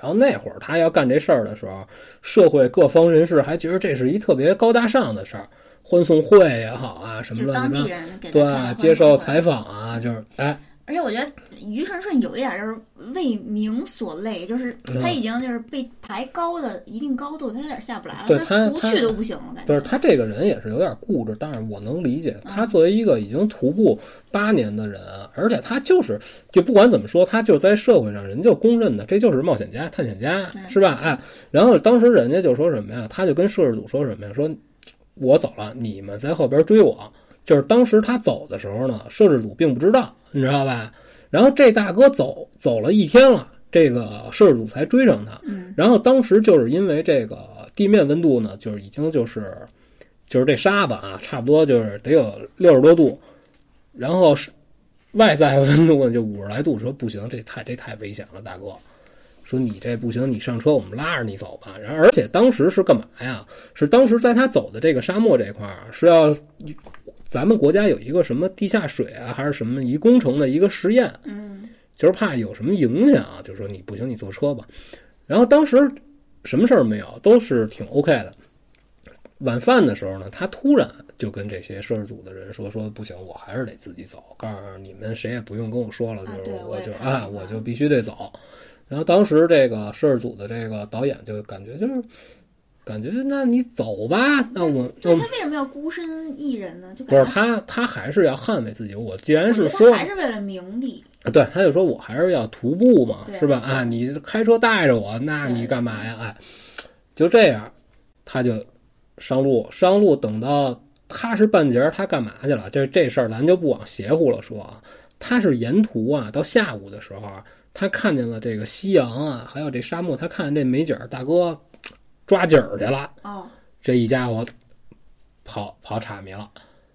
然后那会儿他要干这事儿的时候，社会各方人士还觉得这是一特别高大上的事儿，欢送会也好啊，什么乱七八糟，对，的接受采访啊，就是哎，而且我觉得于顺顺有一点就是为名所累，就是他已经就是被抬高的一定高度，他有点下不来了，对他他不去都不行了，感觉。不是他这个人也是有点固执，但是我能理解嗯他作为一个已经徒步八年的人，而且他就是就不管怎么说，他就在社会上人就公认的这就是冒险家、探险家，嗯是吧？哎，然后当时人家就说什么呀？他就跟摄制组说什么呀？说我走了，你们在后边追我。就是当时他走的时候呢，摄制组并不知道，你知道吧？然后这大哥走走了一天了，这个摄制组才追上他。嗯然后当时就是因为这个地面温度呢，就是已经就是就是这沙子啊，差不多就是得有六十多度，然后是外在温度呢就五十来度，说不行，这太这太危险了，大哥。说你这不行，你上车，我们拉着你走吧。然后而且当时是干嘛呀？是当时在他走的这个沙漠这块儿是要，咱们国家有一个什么地下水啊，还是什么一工程的一个实验，嗯就是怕有什么影响啊，就说你不行，你坐车吧。然后当时什么事儿没有，都是挺 OK 的。晚饭的时候呢，他突然就跟这些摄制组的人说：“说不行，我还是得自己走，告诉你们谁也不用跟我说了，就是我我就啊，我就必须得走。”然后当时这个摄制组的这个导演就感觉就是感觉，那你走吧，那我对我他为什么要孤身一人呢？就不是他，他还是要捍卫自己。我既然是说还是为了名利。对，他就说我还是要徒步嘛，是吧？啊，你开车带着我，那你干嘛呀？哎，就这样，他就上路，上路等到他是半截儿，他干嘛去了？这这事儿咱就不往邪乎了说啊。他是沿途啊，到下午的时候啊，他看见了这个夕阳啊，还有这沙漠，他看见这美景儿，大哥抓景儿去了，哦，这一家伙跑跑岔迷了。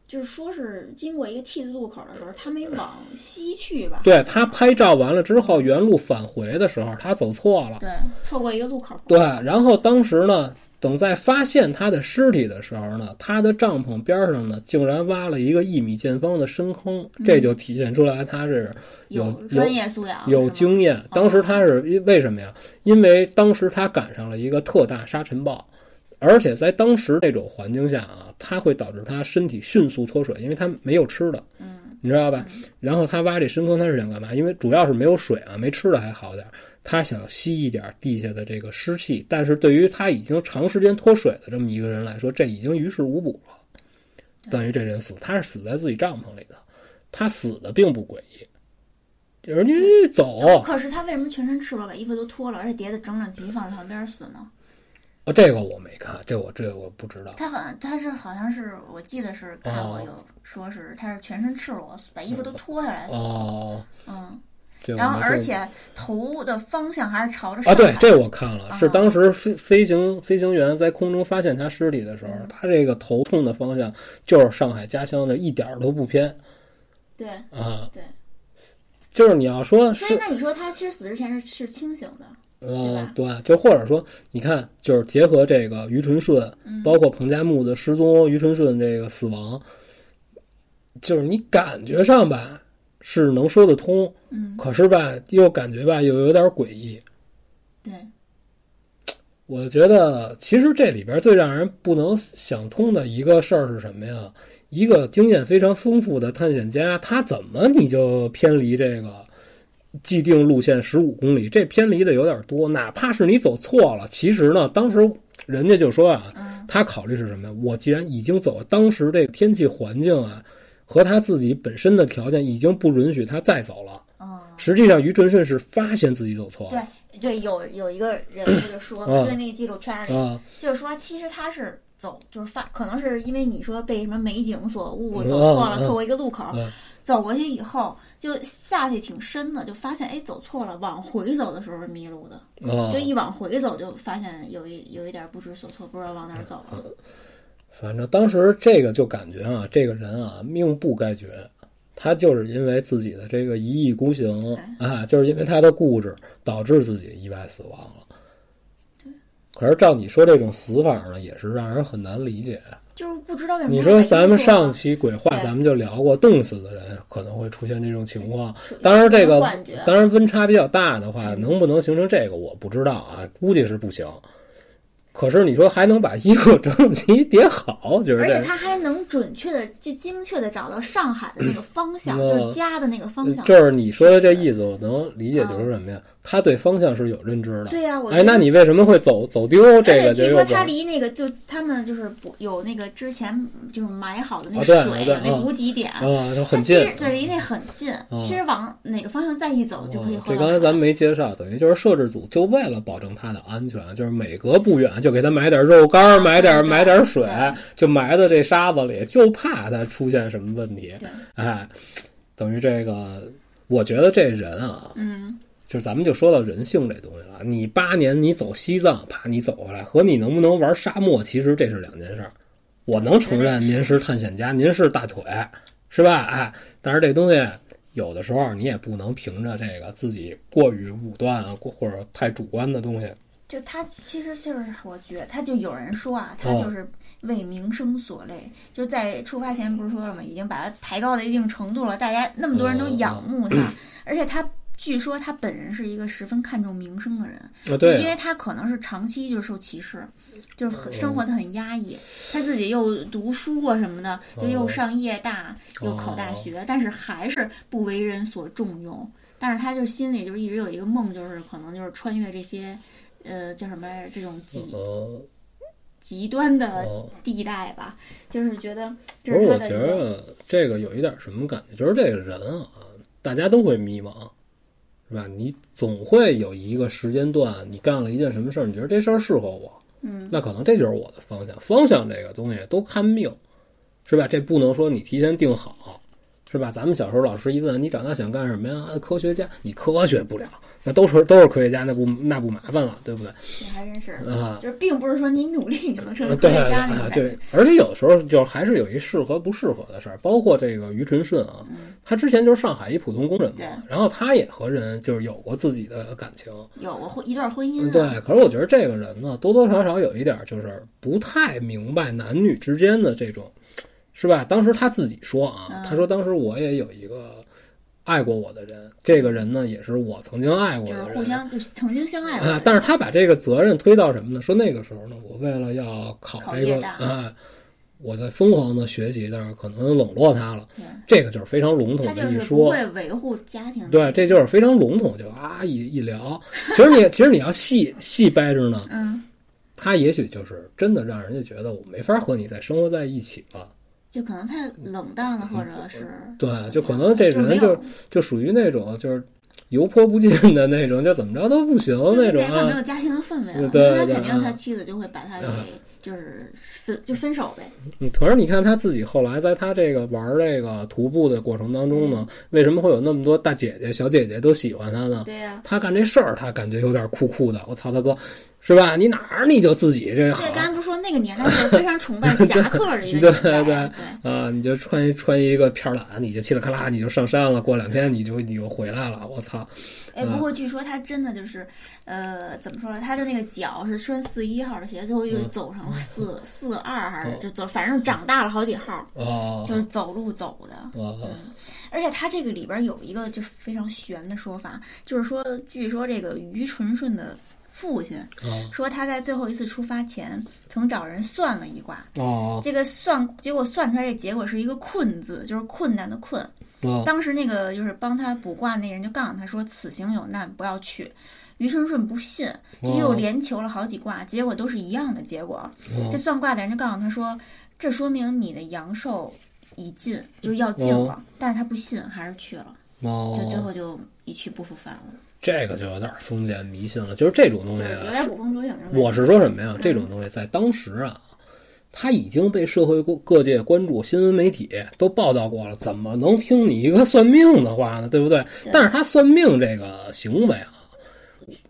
就是说是经过一个 T 字路口的时候，他没往西去吧？对他拍照完了之后，原路返回的时候，他走错了。对，错过一个路口。对，然后当时呢，等在发现他的尸体的时候呢，他的帐篷边上呢，竟然挖了一个一米见方的深坑，这就体现出来他是有有专业素养，有经验。当时他是因为什么呀？因为当时他赶上了一个特大沙尘暴。而且在当时那种环境下啊，它会导致他身体迅速脱水，因为他没有吃的，嗯，你知道吧？然后他挖这深坑，他是想干嘛？因为主要是没有水啊，没吃的还好点儿，他想吸一点地下的这个湿气。但是对于他已经长时间脱水的这么一个人来说，这已经于事无补了。等于这人死，他是死在自己帐篷里的，他死的并不诡异，就是你走，可是他为什么全身赤裸，把衣服都脱了，而且叠的整整齐，放在旁边死呢？哦，这个我没看，这我这个我不知道。他好像他是好像是我记得是看过哦有说是他是全身赤裸，把衣服都脱下来死，哦，嗯，然后而且头的方向还是朝着上啊，对，这我看了，是啊当时飞飞行飞行员在空中发现他尸体的时候，嗯他这个头冲的方向就是上海家乡的，一点儿都不偏对。啊。对，就是你要说所以那你说他其实死之前是是清醒的，呃，对，就或者说，你看，就是结合这个于纯顺，嗯包括彭加木的失踪，于纯顺这个死亡，就是你感觉上吧是能说得通，嗯，可是吧又感觉吧又有点诡异。对，我觉得其实这里边最让人不能想通的一个事儿是什么呀？一个经验非常丰富的探险家，他怎么你就偏离这个既定路线十五公里？这偏离的有点多，哪怕是你走错了，其实呢，当时人家就说啊，嗯他考虑是什么呀？我既然已经走了，当时这个天气环境啊，和他自己本身的条件已经不允许他再走了。嗯，实际上，于纯顺是发现自己走错了。对对，有有一个人 物就说就在那个纪录片里，啊，就是说其实他是走，就是发，可能是因为你说被什么美景所误，嗯走错了，嗯错过一个路口，嗯。走过去以后就下去挺深的，就发现哎走错了，往回走的时候是迷路的，啊。就一往回走就发现有一有一点不知所措，不知道往哪儿走了。反正当时这个就感觉啊，这个人啊命不该绝，他就是因为自己的这个一意孤行啊，就是因为他的固执，导致自己意外死亡了。可是照你说这种死法呢，也是让人很难理解。就是不知道为什么你说咱们上期鬼话咱们就聊过，冻死的人可能会出现这种情况。当然，这个，当然温差比较大的话，能不能形成这个我不知道啊，估计是不行。可是你说还能把衣服整整齐叠好，就是而且他还能准确的、就精确的找到上海的那个方向，嗯就是家的那个方向。就是你说的这意思，我能理解，就是什么呀？他对方向是有认知的。对呀、我哎，那你为什么会走走丢？这个就说他离那个就他们就是不有那个之前就是埋好的那水、对那啊补给点，啊，就很近其实。对离那很近，其实往哪个方向再一走就可以哦回到水。这刚才咱们没介绍，等于就是摄制组就为了保证他的安全，就是每隔不远就给他买点肉干儿，买点买点水，就埋在这沙子里，就怕他出现什么问题。对，哎，等于这个，我觉得这人啊，嗯，就是咱们就说到人性这东西了。你八年你走西藏，啪你走回来，和你能不能玩沙漠，其实这是两件事儿。我能承认您是探险家，您是大腿，是吧？哎，但是这东西有的时候你也不能凭着这个自己过于武断啊，过或者太主观的东西。就他其实就是我觉得，他就有人说啊，他哦就是为名声所累，就在出发前不是说了吗？已经把他抬高到一定程度了，大家那么多人都仰慕他，而且他据说他本人是一个十分看重名声的人，啊，对啊，因为他可能是长期就是受歧视，就是很生活的很压抑，他自己又读书啊什么的，就又上夜大，又考大学，但是还是不为人所重用。但是他就心里就一直有一个梦，就是可能就是穿越这些，呃，叫什么？这种极呃，极端的哦。地带吧，就是觉得这不是，我觉得这个有一点什么感觉，就是这个人啊，大家都会迷茫，是吧？你总会有一个时间段，你干了一件什么事儿，你觉得这事儿适合我，嗯，那可能这就是我的方向。方向这个东西都看命，是吧？这不能说你提前定好，是吧？咱们小时候老师一问你长大想干什么呀？啊科学家，你科学不了，那都是都是科学家，那不那不麻烦了，对不对？这还真是，啊，就是并不是说你努力你就能成为科对学家对，而且有的时候就还是有一适合不适合的事儿，包括这个于纯顺啊，他之前就是上海一普通工人嘛，然后他也和人就是有过自己的感情，有过婚一段婚姻、啊，对。可是我觉得这个人呢，多多少少有一点就是不太明白男女之间的这种，是吧？当时他自己说啊，嗯他说当时我也有一个爱过我的人，这个人呢也是我曾经爱过就是的人，互相就是曾经相爱过啊，但是他把这个责任推到什么呢？说那个时候呢，我为了要考这个啊，我在疯狂的学习，但是可能冷落他了。这个就是非常笼统的一说，会维护家庭，对，这就是非常笼统，就啊一一聊。其实你其实你要细细掰着呢，嗯，他也许就是真的让人家觉得我没法和你再生活在一起了。就可能太冷淡了，或者是嗯对就可能这人就就属于那种就是油泼不进的那种，就怎么着都不行那种是在一块儿没啊。有家庭的氛围了，对那肯定他妻子就会把他给就是分就分手呗，嗯，可是你看他自己后来在他这个玩这个徒步的过程当中呢，为什么会有那么多大姐姐、小姐姐都喜欢他呢？对呀、他干这事儿，他感觉有点酷酷的。我操他哥，是吧？你哪儿你就自己这好对，刚才不是说那个年代是非常崇拜侠客的一个对年代，对对啊，你就穿一穿一个片儿懒，你就嘁哩喀啦，你就上山了。过两天你就你就回来了。我操！哎，不过据说他真的就是，呃，怎么说呢？他就那个脚是穿四一号的鞋，最后又走成了四四二还是就走，反正长大了好几号，哦就是走路走的。哦而且他这个里边有一个就是非常玄的说法，就是说，据说这个于纯顺的父亲哦说他在最后一次出发前曾找人算了一卦，哦这个算结果算出来这结果是一个困字，就是困难的困。哦当时那个就是帮他卜卦那人就告诉他说：“此行有难，不要去。”于春顺不信，就又连求了好几卦，结果都是一样的结果。这算卦的人就告诉他说：“这说明你的阳寿已尽，就是要尽了。但是他不信，还是去了，哦，就最后就一去不复返了，这个就有点封建迷信了。就是这种东西啊，就是有点捕风捉影。我是说什么呀？这种东西在当时啊，它已经被社会各各界关注，新闻媒体都报道过了，怎么能听你一个算命的话呢？对不对？但是他算命这个行为啊，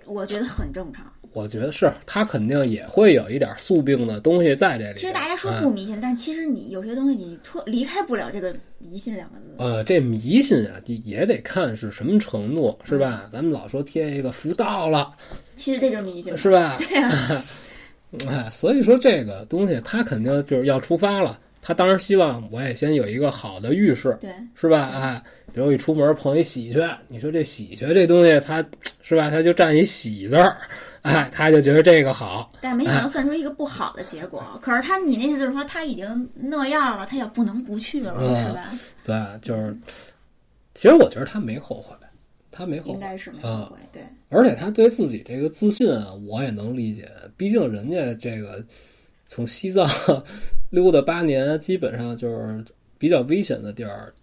我觉得很正常。我觉得是他肯定也会有一点宿病的东西在这里。其实大家说哎不迷信，但其实你有些东西你脱离开不了这个迷信两个字。呃，这迷信啊，也得看是什么程度，是吧？嗯咱们老说贴一个福到了，其实这就是迷信，是吧？对呀、哎，所以说这个东西，他肯定就是要出发了。他当然希望我也先有一个好的预示，对。是吧？哎，比如一出门碰一喜鹊，你说这喜鹊这东西，它是吧？它就占一喜字儿，哎，他就觉得这个好。但没想到算出一个不好的结果。可是他，你那意思就是说他已经那样了，他也不能不去了，嗯是吧？对，就是，其实我觉得他没后悔，他没后悔，应该是没后悔。对，而且他对自己这个自信啊，我也能理解。毕竟人家这个从西藏 溜达八年，基本上就是比较危险的地儿，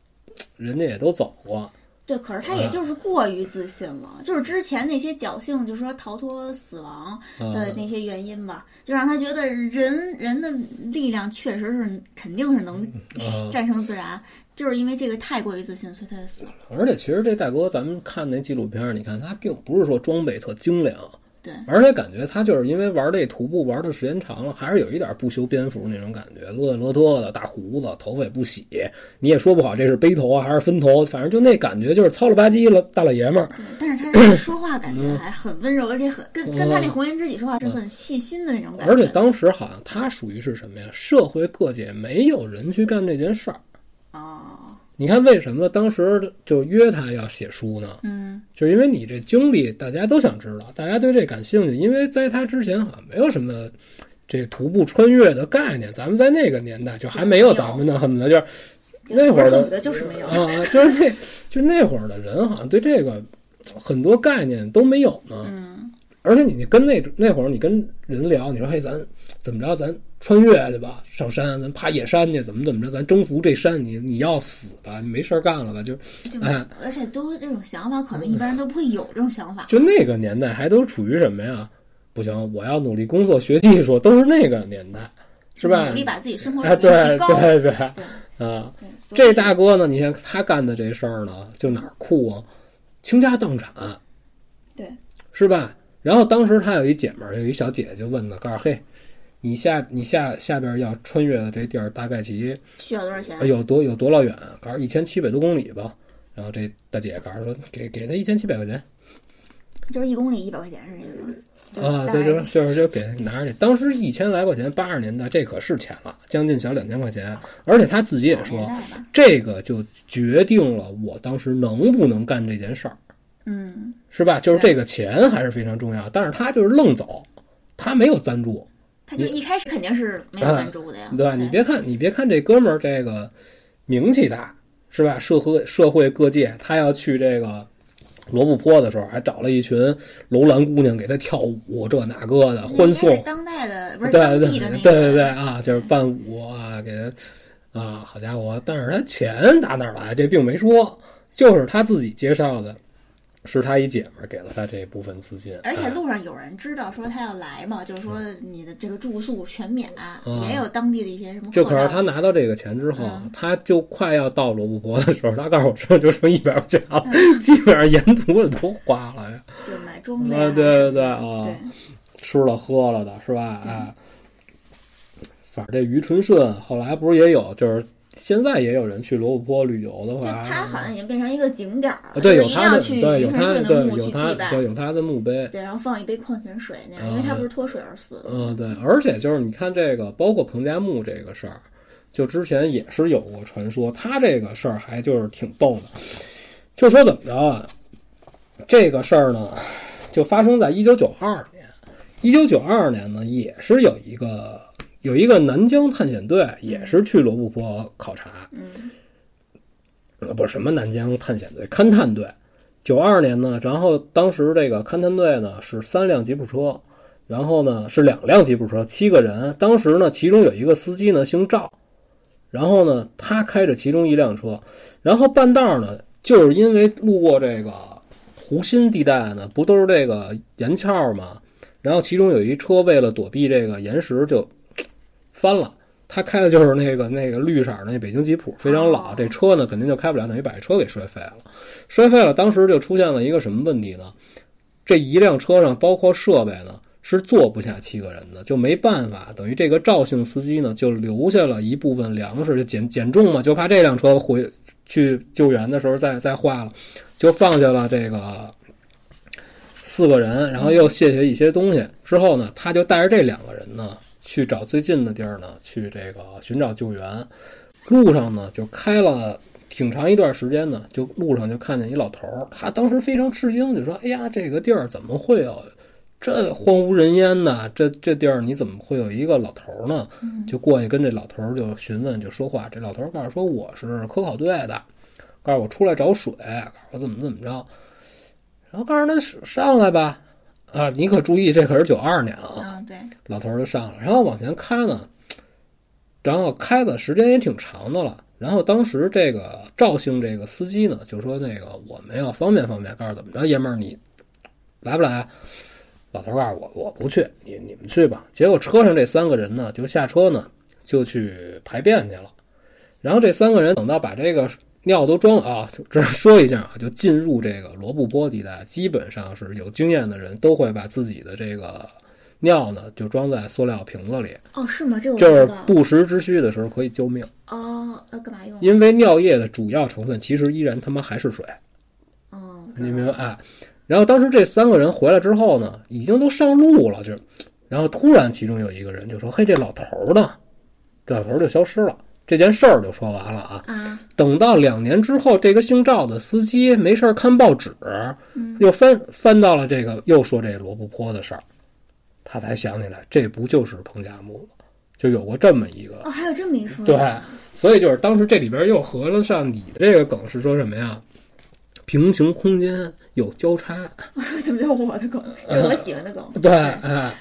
人家也都走过。对，可是他也就是过于自信了，就是之前那些侥幸，就是说逃脱死亡的那些原因吧，就让他觉得人人的力量确实是肯定是能嗯战胜自然，就是因为这个太过于自信，所以他才死了。而且其实这大哥，咱们看那纪录片，你看他并不是说装备特精良，对，而且感觉他就是因为玩这徒步玩的时间长了，还是有一点不修边幅那种感觉，勒勒特的大胡子，头发也不洗，你也说不好这是背头啊还是分头，反正就那感觉就是糙了吧唧了大老爷们儿。对，但是他 说话感觉还很温柔，而且很跟跟他那红颜知己说话是很细心的那种感觉。而且当时好像他属于是什么呀？社会各界没有人去干这件事儿。哦，你看为什么当时就约他要写书呢？嗯，就是因为你这经历，大家都想知道，大家对这感兴趣。因为在他之前好像没有什么这徒步穿越的概念，咱们在那个年代就还没有咱们呢，恨不得就是那会儿的恨不得就是没有。啊，就是那，就那会儿的人好像对这个很多概念都没有呢。嗯，而且你跟那那会儿你跟人聊，你说嘿，咱怎么着，咱穿越去吧，上山，咱爬野山去，怎么怎么着，咱征服这山，你你要死吧，你没事儿干了吧？就就哎而且都这种想法，可能一般人都不会有这种想法。就那个年代还都处于什么呀？不行，我要努力工作学技术，都是那个年代，是吧努？力把自己生活哎，水平对提高。对对，对啊，这大哥呢，你看他干的这事儿呢，就哪儿酷啊？倾家荡产，对，是吧？然后当时他有一姐们儿，有一小姐姐就问他，告诉嘿，你下你下下边要穿越的这地儿大概其需要多少钱？呃有多有多老远？告诉一千七百多公里吧。然后这大姐告诉说，给给他一千七百块钱就是一公里一百块钱是那种。就啊，对，就是就是就给拿着去。当时一千来块钱，八十年代这可是钱了，将近小两千块钱。而且他自己也说，这个就决定了我当时能不能干这件事儿。嗯，是吧？就是这个钱还是非常重要，但是他就是愣走，他没有赞助，他就一开始肯定是没有赞助的呀。对吧？你别看你别看这哥们儿这个名气大，是吧？社会社会各界，他要去这个罗布泊的时候，还找了一群楼兰姑娘给他跳舞，这那个的欢送当代的不是对对当地的那个，对对对啊，就是伴舞啊，给他啊，好家伙！但是他钱打哪儿来？这并没说，就是他自己介绍的，是他一姐们儿给了他这一部分资金，而且哎路上有人知道说他要来嘛，就是说你的这个住宿全免，嗯也有当地的一些什么就可是他拿到这个钱之后，嗯他就快要到罗布泊的时候，他告诉我说就剩一百块钱了，基本上沿途的都花了呀，就买装备啊啊，对对对啊吃了喝了的是吧？哎，反正这于纯顺后来不是也有，就是现在也有人去罗布泊旅游的话，他好像已经变成一个景点儿了，啊对有他的对有他的对墓去有他祭拜。对，有他的墓碑，对，然后放一杯矿泉水那样，啊因为他不是脱水而死的。嗯，对，而且就是你看这个，包括彭加木这个事儿，就之前也是有过传说，他这个事儿还就是挺逗的，就说怎么着啊，这个事儿呢，就发生在一九九二年，一九九二年呢，也是有一个有一个南疆探险队，也是去罗布泊考察，不是什么南疆探险队，勘探队。九二年呢，然后当时这个勘探队呢是三辆吉普车，然后呢是两辆吉普车，七个人。当时呢，其中有一个司机呢姓赵，然后呢他开着其中一辆车，然后半道呢，就是因为路过这个湖心地带呢，不都是这个岩壳吗？然后其中有一车为了躲避这个岩石就翻了。他开的就是那个那个绿色儿的那北京吉普，非常老。哦这车呢肯定就开不了，等于把这车给摔废了。摔废了，当时就出现了一个什么问题呢？这一辆车上包括设备呢是坐不下七个人的，就没办法，等于这个赵姓司机呢就留下了一部分粮食，就减减重嘛，就怕这辆车回去救援的时候再再坏了，就放下了这个四个人，然后又卸下一些东西之后呢，他就带着这两个人呢去找最近的地儿呢去这个寻找救援。路上呢就开了挺长一段时间呢，就路上就看见一老头儿，他当时非常吃惊，就说：“哎呀，这个地儿怎么会有这荒无人烟呢？这这地儿你怎么会有一个老头儿呢？”就过去跟这老头儿就询问，就说话。这老头儿告诉说：“我是科考队的，告诉我出来找水，告诉我怎么怎么着。”然后告诉他上来吧，啊，你可注意，这可是九二年啊。嗯，对，老头儿就上了，然后往前开呢，然后开的时间也挺长的了。然后当时这个赵姓这个司机呢，就说那个我们要方便方便，告诉怎么着，爷们儿你来不来？老头儿告诉我我不去，你你们去吧。结果车上这三个人呢，就下车呢，就去排便去了。然后这三个人等到把这个尿都装了啊。这说一下啊，就进入这个罗布泊地带，基本上是有经验的人都会把自己的这个尿呢就装在塑料瓶子里，哦，是吗？这个我就是不时之需的时候可以救命。哦，那干嘛用？因为尿液的主要成分其实依然他妈还是水，哦，你明白？哎，然后当时这三个人回来之后呢，已经都上路了，就，然后突然其中有一个人就说：“嘿，这老头儿呢？”这老头儿就消失了。这件事儿就说完了啊。啊，等到两年之后，这个姓赵的司机没事儿看报纸，嗯又翻翻到了这个，又说这罗布泊的事儿，他才想起来，这不就是彭加木吗？就有过这么一个哦，还有这么一说。对，所以就是当时这里边又合了上你的这个梗是说什么呀？平行空间有交叉，怎么叫我的梗？这是我喜欢的梗。对，哎，哦，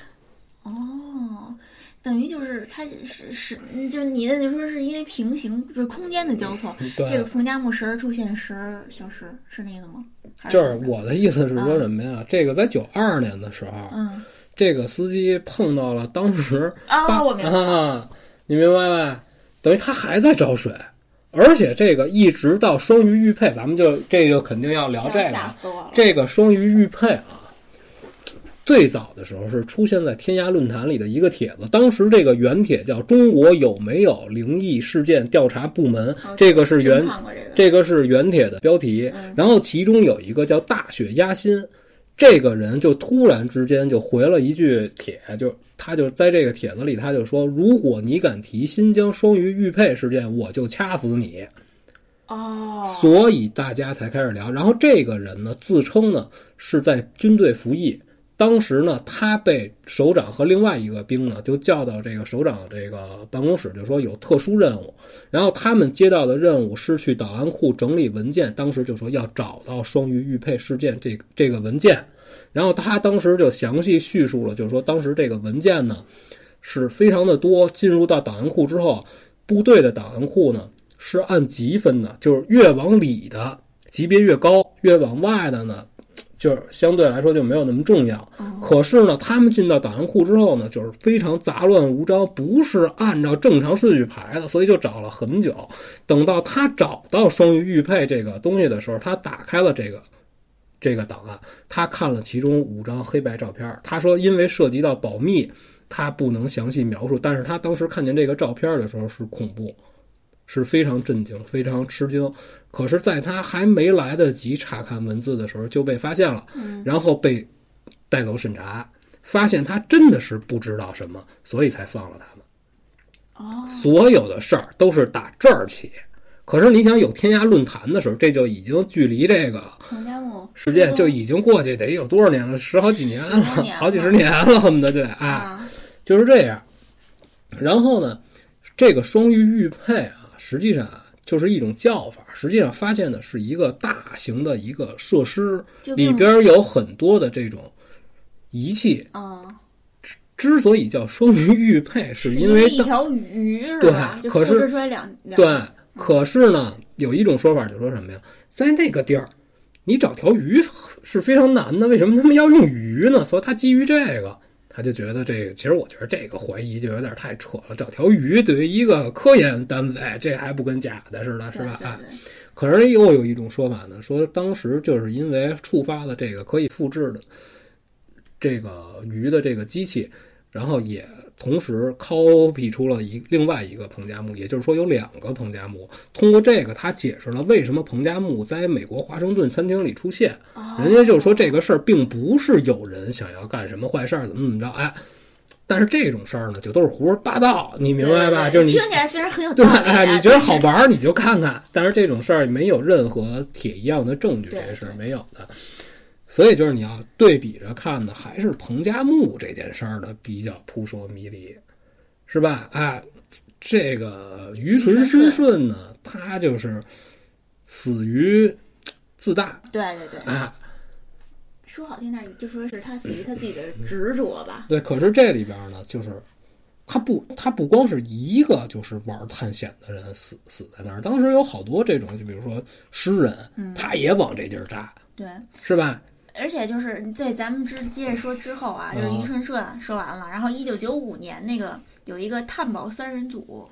等于就是它是是，嗯就你的就说是因为平行就是空间的交错，这个对，彭加木时而出现，时而消失，是那个吗？就是我的意思是说什么呀？这个在九二年的时候，嗯这个司机碰到了当时啊，我明白你明白吧？等于他还在找水，而且这个一直到双鱼玉佩，咱们就这就肯定要聊这个。这个双鱼玉佩啊，最早的时候是出现在天涯论坛里的一个帖子，当时这个原帖叫“中国有没有灵异事件调查部门”，这个是原。这个是原帖的标题，然后其中有一个叫“大雪压心”，这个人就突然之间就回了一句帖，就他就在这个帖子里他就说：“如果你敢提新疆双鱼玉佩事件，我就掐死你。”哦，所以大家才开始聊。然后这个人呢，自称呢是在军队服役。当时呢，他被首长和另外一个兵呢就叫到这个首长这个办公室，就说有特殊任务。然后他们接到的任务是去档案库整理文件，当时就说要找到双鱼玉佩事件这这个文件。然后他当时就详细叙述了，就是说当时这个文件呢是非常的多。进入到档案库之后，部队的档案库呢是按级分的，就是越往里的级别越高，越往外的呢，就是相对来说就没有那么重要。可是呢，他们进到档案库之后呢，就是非常杂乱无章，不是按照正常顺序排的，所以就找了很久。等到他找到双鱼玉佩这个东西的时候，他打开了这个。这个档案，他看了其中五张黑白照片。他说，因为涉及到保密，他不能详细描述。但是他当时看见这个照片的时候是恐怖，是非常震惊、非常吃惊。可是，在他还没来得及查看文字的时候，就被发现了，然后被带走审查，发现他真的是不知道什么，所以才放了他们。哦，所有的事儿都是打这儿起。可是你想有天涯论坛的时候，这就已经距离这个彭加木事件就已经过去得有多少年了？十好几年了好几十年了，恨不得就得哎，啊，就是这样。然后呢，这个双鱼玉佩啊，实际上啊就是一种叫法，实际上发现的是一个大型的一个设施，里边有很多的这种仪器。啊，之所以叫双鱼玉佩，是因因为当一条鱼是对吧？就可是出来两两对，可是呢，有一种说法就说什么呀，在那个地儿，你找条鱼是非常难的，为什么他们要用鱼呢？所以它基于这个，他就觉得这个，其实我觉得这个怀疑就有点太扯了。找条鱼对于一个科研单位，这还不跟假的似的，是吧？啊，可是又有一种说法呢，说当时就是因为触发了这个可以复制的这个鱼的这个机器，然后也同时 copy 出了一另外一个彭加木，也就是说有两个彭加木。通过这个，他解释了为什么彭加木在美国华盛顿餐厅里出现。人家就说这个事儿并不是有人想要干什么坏事儿，怎么怎么着，哎。但是这种事儿呢，就都是胡说八道，你明白吧？就是你听起来虽然很有对，道理啊，哎，你觉得好玩儿你就看看，但是这种事儿没有任何铁一样的证据，对这是没有的。所以就是你要对比着看的，还是彭加木这件事儿的比较扑朔迷离，是吧？哎，这个于纯师顺呢，他就是死于自大对对对，啊。说好听点儿，就说是他死于他自己的执着吧。对，可是这里边呢，就是他不，他不光是一个就是玩探险的人死死在那儿，当时有好多这种，就比如说诗人，他也往这地儿扎，对，是吧？而且就是在咱们之接着说之后啊，就是啊虞春顺说完了，然后一九九五年那个有一个探宝三人组，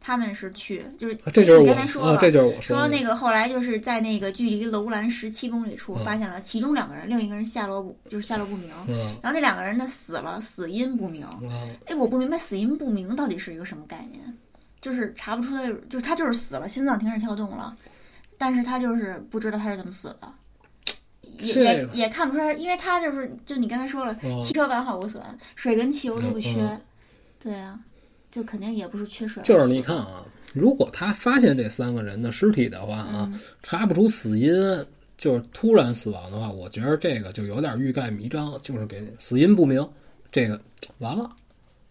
他们是去，就是啊这就是我你刚才说了，啊，这就是我说的那个后来就是在那个距离楼兰十七公里处嗯发现了其中两个人，另一个人下落不就是下落不明。嗯然后那两个人呢死了，死因不明。啊哎，我不明白死因不明到底是一个什么概念，就是查不出来，就是他就是死了，心脏停止跳动了，但是他就是不知道他是怎么死的，也也也看不出来，因为他就是就你刚才说了，哦。汽车完好无损，水跟汽油都不缺，嗯对啊，就肯定也不是缺水，就是你看啊，如果他发现这三个人的尸体的话啊，嗯。查不出死因，就是突然死亡的话，我觉得这个就有点欲盖弥彰，就是给死因不明，这个完了，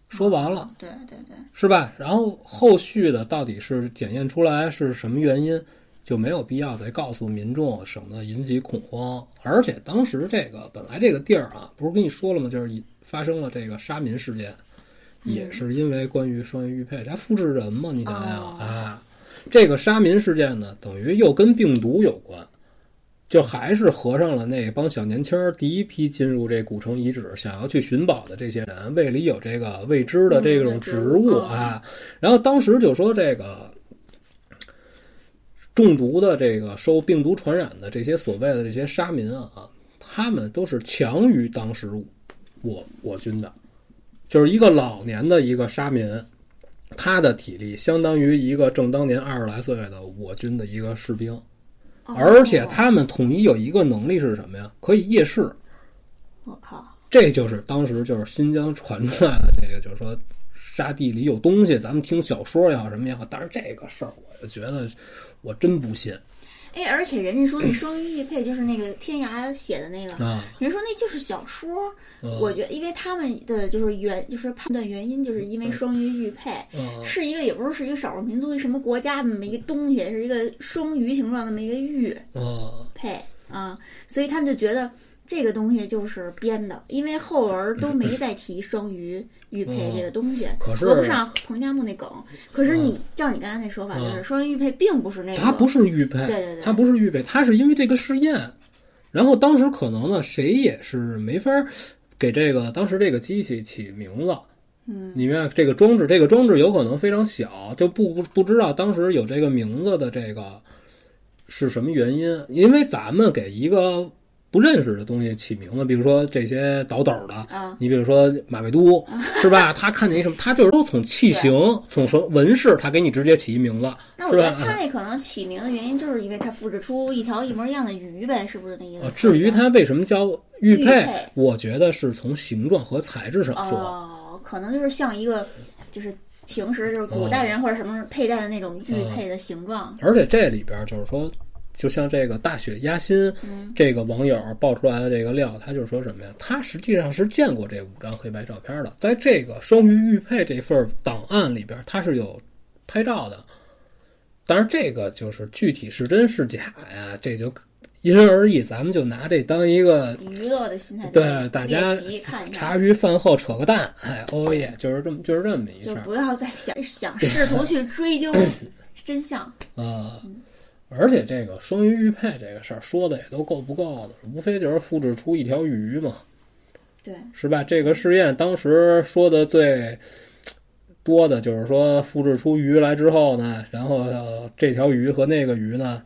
说完了。对对对，是吧？然后后续的到底是检验出来是什么原因，就没有必要再告诉民众，省得引起恐慌。而且当时这个本来这个地儿啊，不是跟你说了吗？就是以发生了这个杀民事件，也是因为关于双鱼玉佩，这还复制人嘛？你想想、哦啊，这个杀民事件呢，等于又跟病毒有关。就还是合上了那帮小年轻儿第一批进入这古城遗址，想要去寻宝的这些人，胃里有这个未知的这种植物嗯啊。然后当时就说这个中毒的这个受病毒传染的这些所谓的这些沙民啊，他们都是强于当时我我军的，就是一个老年的一个沙民，他的体力相当于一个正当年二十来岁的我军的一个士兵。而且哦他们统一有一个能力是什么呀？可以夜视，我靠，这就是当时就是新疆传出来的这个，就是说沙地里有东西，咱们听小说也好什么也好，但是这个事儿我就觉得我真不信。哎，而且人家说那双鱼玉佩就是那个天涯写的那个，嗯。人说那就是小说。嗯。我觉得，因为他们的就是原就是判断原因，就是因为双鱼玉佩嗯。是一个也不是是一个少数民族一什么国家的那么一个东西，是一个双鱼形状那么一个玉啊佩啊，所以他们就觉得这个东西就是编的，因为后文都没再提双鱼 玉佩这个东西，可是合不上彭加木那梗。可是你照你刚才那说法，就是双鱼玉佩并不是那个，它不是玉佩，对对对它不是玉佩，它是因为这个试验，然后当时可能呢，谁也是没法儿给这个当时这个机器起名字。嗯，你明白这个装置，这个装置有可能非常小，就不不知道当时有这个名字的这个是什么原因。因为咱们给一个不认识的东西起名字，比如说这些倒斗的，啊，你比如说马未都，是吧？他看见一什么，他就是都从器型、从什么纹饰，他给你直接起一名字，那我觉得是吧？他那可能起名的原因，就是因为他复制出一条一模一样的鱼呗，是不是那意思？呃，至于他为什么叫玉佩，我觉得是从形状和材质上说。哦，可能就是像一个，就是平时就是古代人或者什么佩戴的那种玉佩的形状。而且这里边就是说，就像这个大雪压心，嗯这个网友爆出来的这个料，他就是说什么呀？他实际上是见过这五张黑白照片的，在这个双鱼玉佩这份档案里边，他是有拍照的。当然，这个就是具体是真是假呀，这就因人而异。咱们就拿这当一个娱乐的心态，对大家茶，余饭后扯个蛋，哎，哦耶，就是这么就是这么一事儿。就不要再想想试图去追究真相。啊，而且这个双鱼玉佩这个事儿说的也都够不够的，无非就是复制出一条鱼嘛，对，是吧？这个试验当时说的最多的就是说，复制出鱼来之后呢，然后、呃这条鱼和那个鱼呢，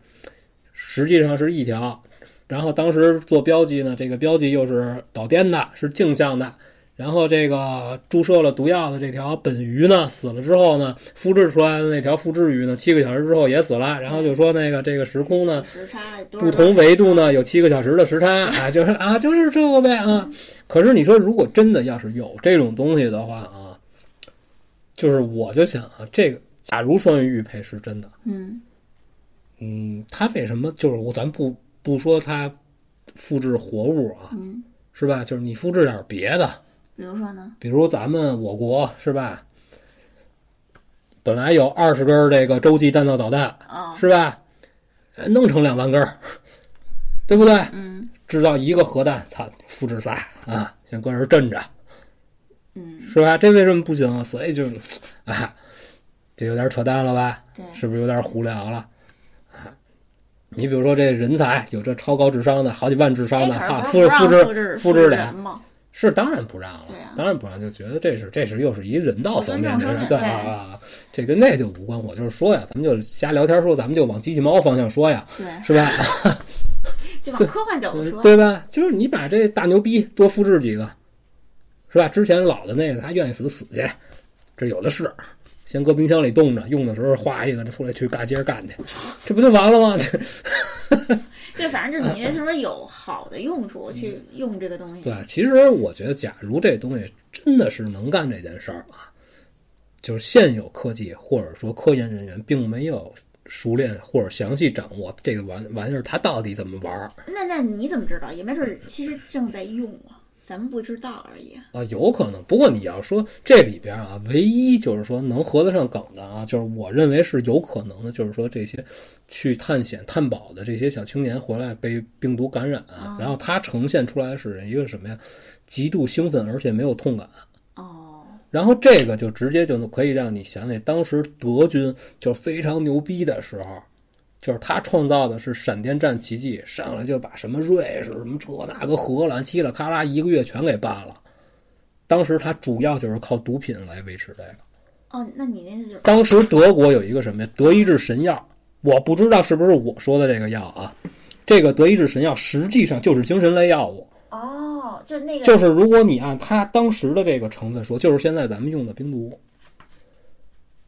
实际上是一条。然后当时做标记呢，这个标记又是导电的，是镜像的。然后这个注射了毒药的这条本鱼呢，死了之后呢，复制出来的那条复制鱼呢，七个小时之后也死了。然后就说那个这个时空呢，时差不同维度呢有七个小时的时差啊，就是啊，就是这个呗啊。可是你说，如果真的要是有这种东西的话啊，就是我就想啊，这个假如双鱼玉佩是真的，嗯，嗯，它为什么就是我咱不不说它复制活物啊，嗯，是吧？就是你复制点别的，比如说呢？比如咱们我国是吧？本来有二十根这个洲际弹道导弹，啊，是吧？呃弄成两万根儿，对不对？嗯制造一个核弹，操，复制仨啊，先搁这儿镇着，嗯，是吧？这为什么不行啊？所以就，啊，这有点扯淡了吧？对，是不是有点胡聊了？啊，你比如说这人才有这超高智商的，好几万智商的，操，复制复制复制俩？是当然不让了，当然不让，就觉得这是这是又是一人道方面的事，对对啊，这跟那就无关。我就是说呀，咱们就瞎聊天说，咱们就往机器猫方向说呀，对，是吧？就往科幻角度说，对吧？就是你把这大牛逼多复制几个，是吧？之前老的那个他愿意死死去，这有的是。先搁冰箱里冻着，用的时候画一个，这出来去嘎接着干去，这不就完了吗？这就反正就是你那是不是有好的用处去用这个东西？对，其实我觉得，假如这东西真的是能干这件事儿啊，就是现有科技或者说科研人员并没有熟练或者详细掌握这个玩玩意儿它到底怎么玩儿那那你怎么知道？也没准儿其实正在用啊，咱们不知道而已。啊，有可能。不过你要说这里边啊，唯一就是说能合得上梗的啊，就是我认为是有可能的，就是说这些去探险探宝的这些小青年回来被病毒感染，然后他呈现出来是一个什么呀？极度兴奋，而且没有痛感。哦，然后这个就直接就可以让你想起当时德军就非常牛逼的时候，就是他创造的是闪电战奇迹，上来就把什么瑞士、什么这那个荷兰、嘁了咔啦一个月全给办了。当时他主要就是靠毒品来维持这个。哦，那你那就是当时德国有一个什么呀？德意志神药，我不知道是不是我说的这个药啊。这个德意志神药实际上就是精神类药物，哦，就是那个就是如果你按他当时的这个成分说，就是现在咱们用的冰毒。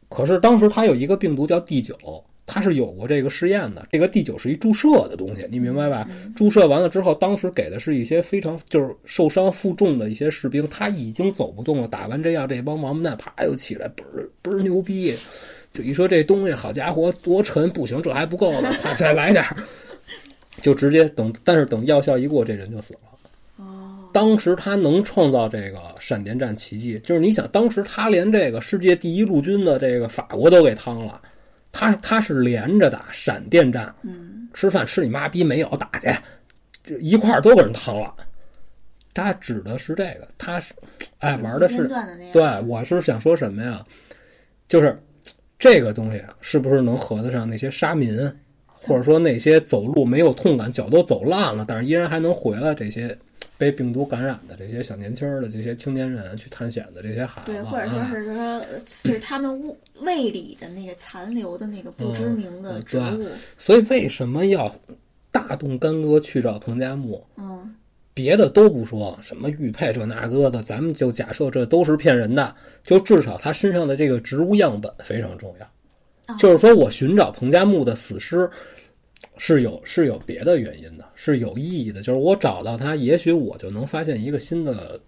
可是当时他有一个病毒叫 D 九，它是有过这个试验的。这个第九是一注射的东西，你明白吧？注射完了之后，当时给的是一些非常就是受伤负重的一些士兵，他已经走不动了。打完这药，这帮王八蛋啪又起来，倍儿倍儿牛逼。就一说这东西，好家伙，多沉！不行，这还不够呢，快 再来点儿。就直接等，但是等药效一过，这人就死了。哦，当时他能创造这个闪电战奇迹，就是你想，当时他连这个世界第一陆军的这个法国都给趟了，他他是连着打闪电战，嗯，吃饭吃你妈逼没有打去，这一块儿都给人掏了。他指的是这个，他是哎玩的是对，我是想说什么呀？就是这个东西是不是能合得上那些沙民，或者说那些走路没有痛感、脚都走烂了，但是依然还能回来这些被病毒感染的这些小年轻儿的这些青年人去探险的这些孩子，对，或者说啊是说，就是他们胃胃里的那个残留的那个不知名的嗯植物，所以为什么要大动干戈去找彭加木？嗯，别的都不说，什么玉佩这那个的，咱们就假设这都是骗人的，就至少他身上的这个植物样本非常重要。哦就是说我寻找彭加木的死尸是有是有别的原因的，是有意义的。就是我找到它，也许我就能发现一个新的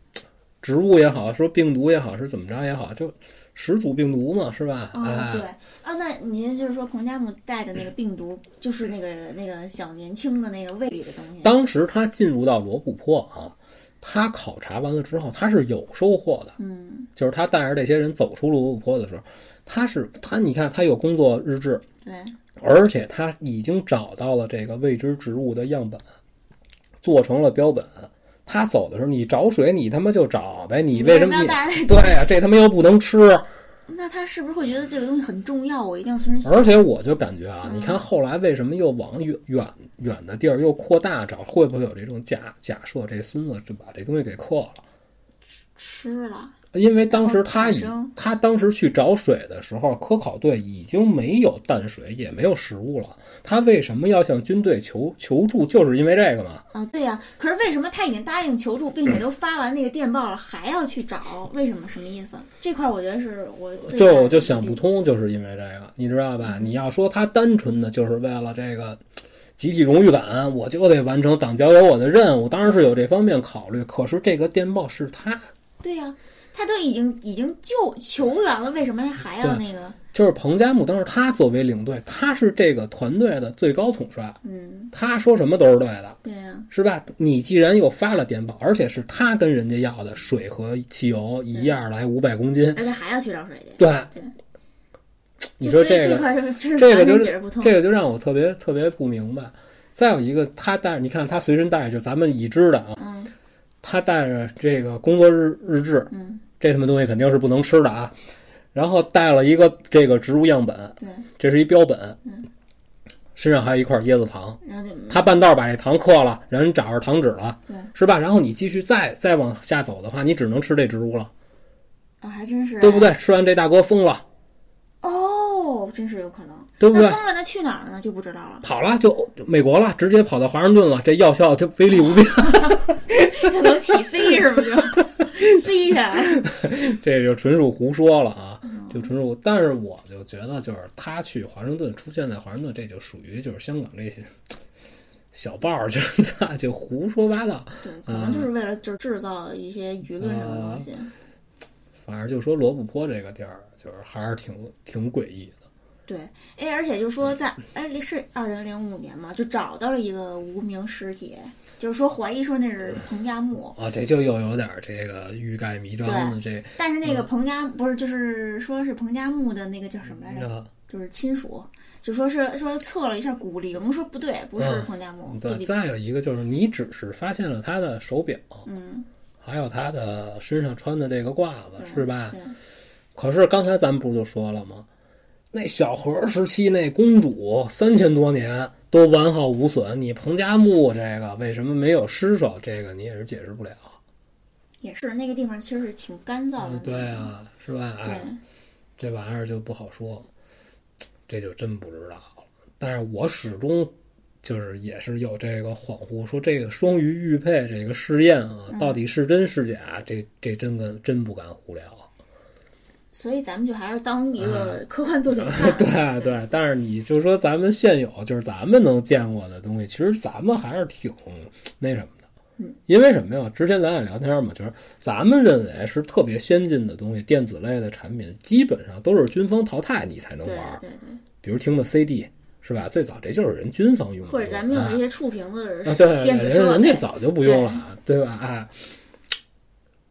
植物也好，说病毒也好，是怎么着也好，就始祖病毒嘛，是吧？哦，哎，对，啊，那您就是说彭加木带的那个病毒，就是那个那个小年轻的那个胃里的东西，当时他进入到罗布泊啊，他考察完了之后，他是有收获的。嗯，就是他带着这些人走出罗布泊的时候，他是他，你看他有工作日志，对，而且他已经找到了这个未知植物的样本，做成了标本。他走的时候，你找水，你他妈就找呗，你为什么？对呀、这他妈又不能吃。那他是不是会觉得这个东西很重要？我一定要随身携而且我就感觉啊，嗯你看后来为什么又往远远远的地儿又扩大找，会不会有这种假假设这孙子就把这东西给克了？吃了。因为当时他已他当时去找水的时候，科考队已经没有淡水，也没有食物了。他为什么要向军队求求助？就是因为这个嘛。啊，对呀、可是为什么他已经答应求助，并且都发完那个电报了，还要去找？为什么？什么意思？这块儿我觉得是我最大的这我就想。不通，就是因为这个，你知道吧？你要说他单纯的就是为了这个集体荣誉感，我就得完成党交给我的任务，当然是有这方面考虑。可是这个电报是他对呀、他都已经已经救求援了，为什么还要那个？就是彭加木，当时他作为领队，他是这个团队的最高统帅，嗯，他说什么都是对的。对呀、是吧？你既然又发了电报，而且是他跟人家要的水和汽油一样来五百公斤，而且还要去找水去。对，对你说这个这 这个就完全解释不通。这个就让我特别特别不明白。再有一个，他带你看他随身带着，就咱们已知的啊，嗯他带着这个工作日日志，嗯，这他妈东西肯定是不能吃的啊。然后带了一个这个植物样本，对，这是一标本。嗯身上还有一块椰子糖，然后就他半道把这糖嗑了，人找着糖纸了，对是吧？然后你继续再再往下走的话，你只能吃这植物了，啊，还真是，对不？对？吃完这大哥疯了，哦，真是有可能。对不对？那疯了，那去哪儿呢？就不知道了，跑了就就美国了，直接跑到华盛顿了，这药效就威力无边，就能起飞是不是？就 飞起来。这就纯属胡说了啊，嗯就纯属。但是我就觉得，就是他去华盛顿出现在华盛顿，这就属于就是香港这些小报，就是 就胡说八道。对，可能就是为了制制造一些舆论上的东西。反正就说罗布泊这个地儿，就是还是挺挺诡异的。对，哎，而且就说在哎是二零零五年嘛，就找到了一个无名尸体，就是说怀疑说那是彭加木，啊，这就又有点儿这个欲盖弥彰了这但是那个彭加不是就是说是彭加木的那个叫什么来着？啊，就是亲属，就说是说测了一下骨龄，说不对，不是嗯彭加木，对。再有一个就是，你只是发现了他的手表，嗯，还有他的身上穿的这个褂子，是吧？可是刚才咱们不就说了吗？那小和时期那公主三千多年都完好无损，你彭加木这个为什么没有尸首？这个你也是解释不了。也是那个地方其实是挺干燥的嗯，，对，啊，是吧？对哎，，这玩意儿就不好说，这就真不知道了。但是我始终就是也是有这个恍惚，说这个双鱼玉佩这个试验啊，嗯到底是真是假？这这真跟真不敢胡聊。所以咱们就还是当一个科幻作品看，对啊对，但是你就说咱们现有就是咱们能见过的东西，其实咱们还是挺那什么的。嗯，因为什么呀？之前咱俩聊天嘛，就是咱们认为是特别先进的东西，电子类的产品，基本上都是军方淘汰你才能玩儿。对对，比如听的 CD 是吧？最早这就是人军方用的，或者咱们用的啊这些触屏的啊，对，电子设备，人家早就不用了，对吧？哎，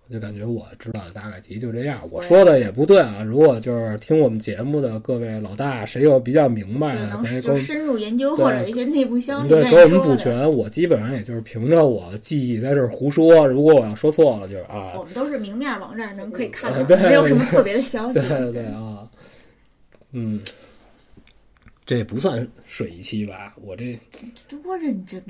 我就感觉我知道的大概其就这样。我说的也不对啊，如果就是听我们节目的各位老大，谁有比较明白的，能可以深入研究或者一些内部消息对给我们补全。我基本上也就是凭着我记忆在这儿胡说，如果我要说错了，就是啊我，们都是明面网站能可以看到，没有什么特别的消息。对对啊，嗯。这不算水一期吧？我这多认真！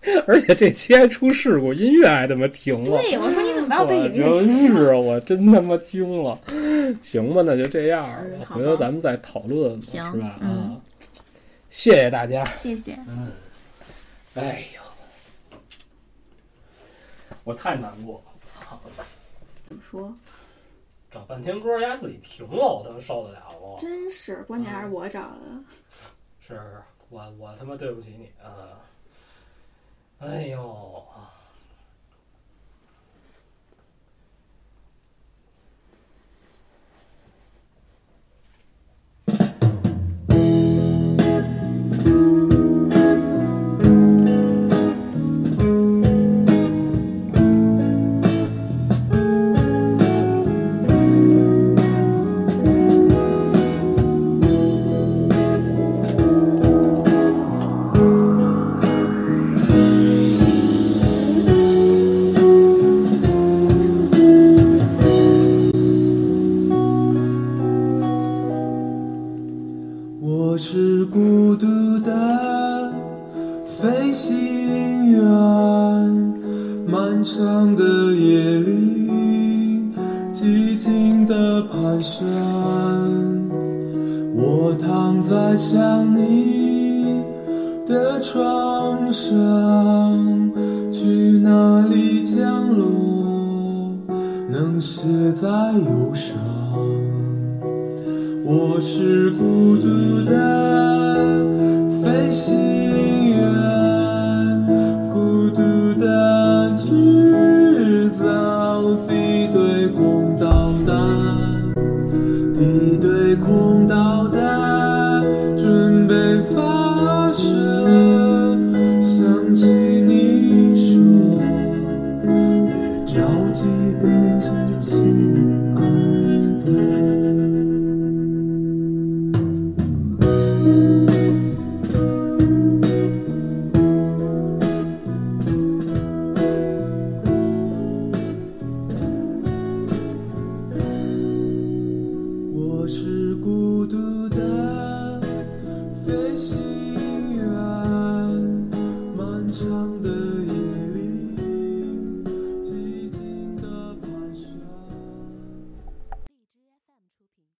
而且这期还出事故，音乐还他妈停了。对，我说你怎么把我背我景音乐就是啊，我真他妈惊了。行吧，那就这样吧嗯，回头咱们再讨论吧，行是吧？嗯啊，谢谢大家。谢谢。嗯，哎呦，我太难过了，操！怎么说？找半天歌，丫自己停了，我他妈受得了吗？真是，关键还是我找的。是我我他妈对不起你啊！哎呦。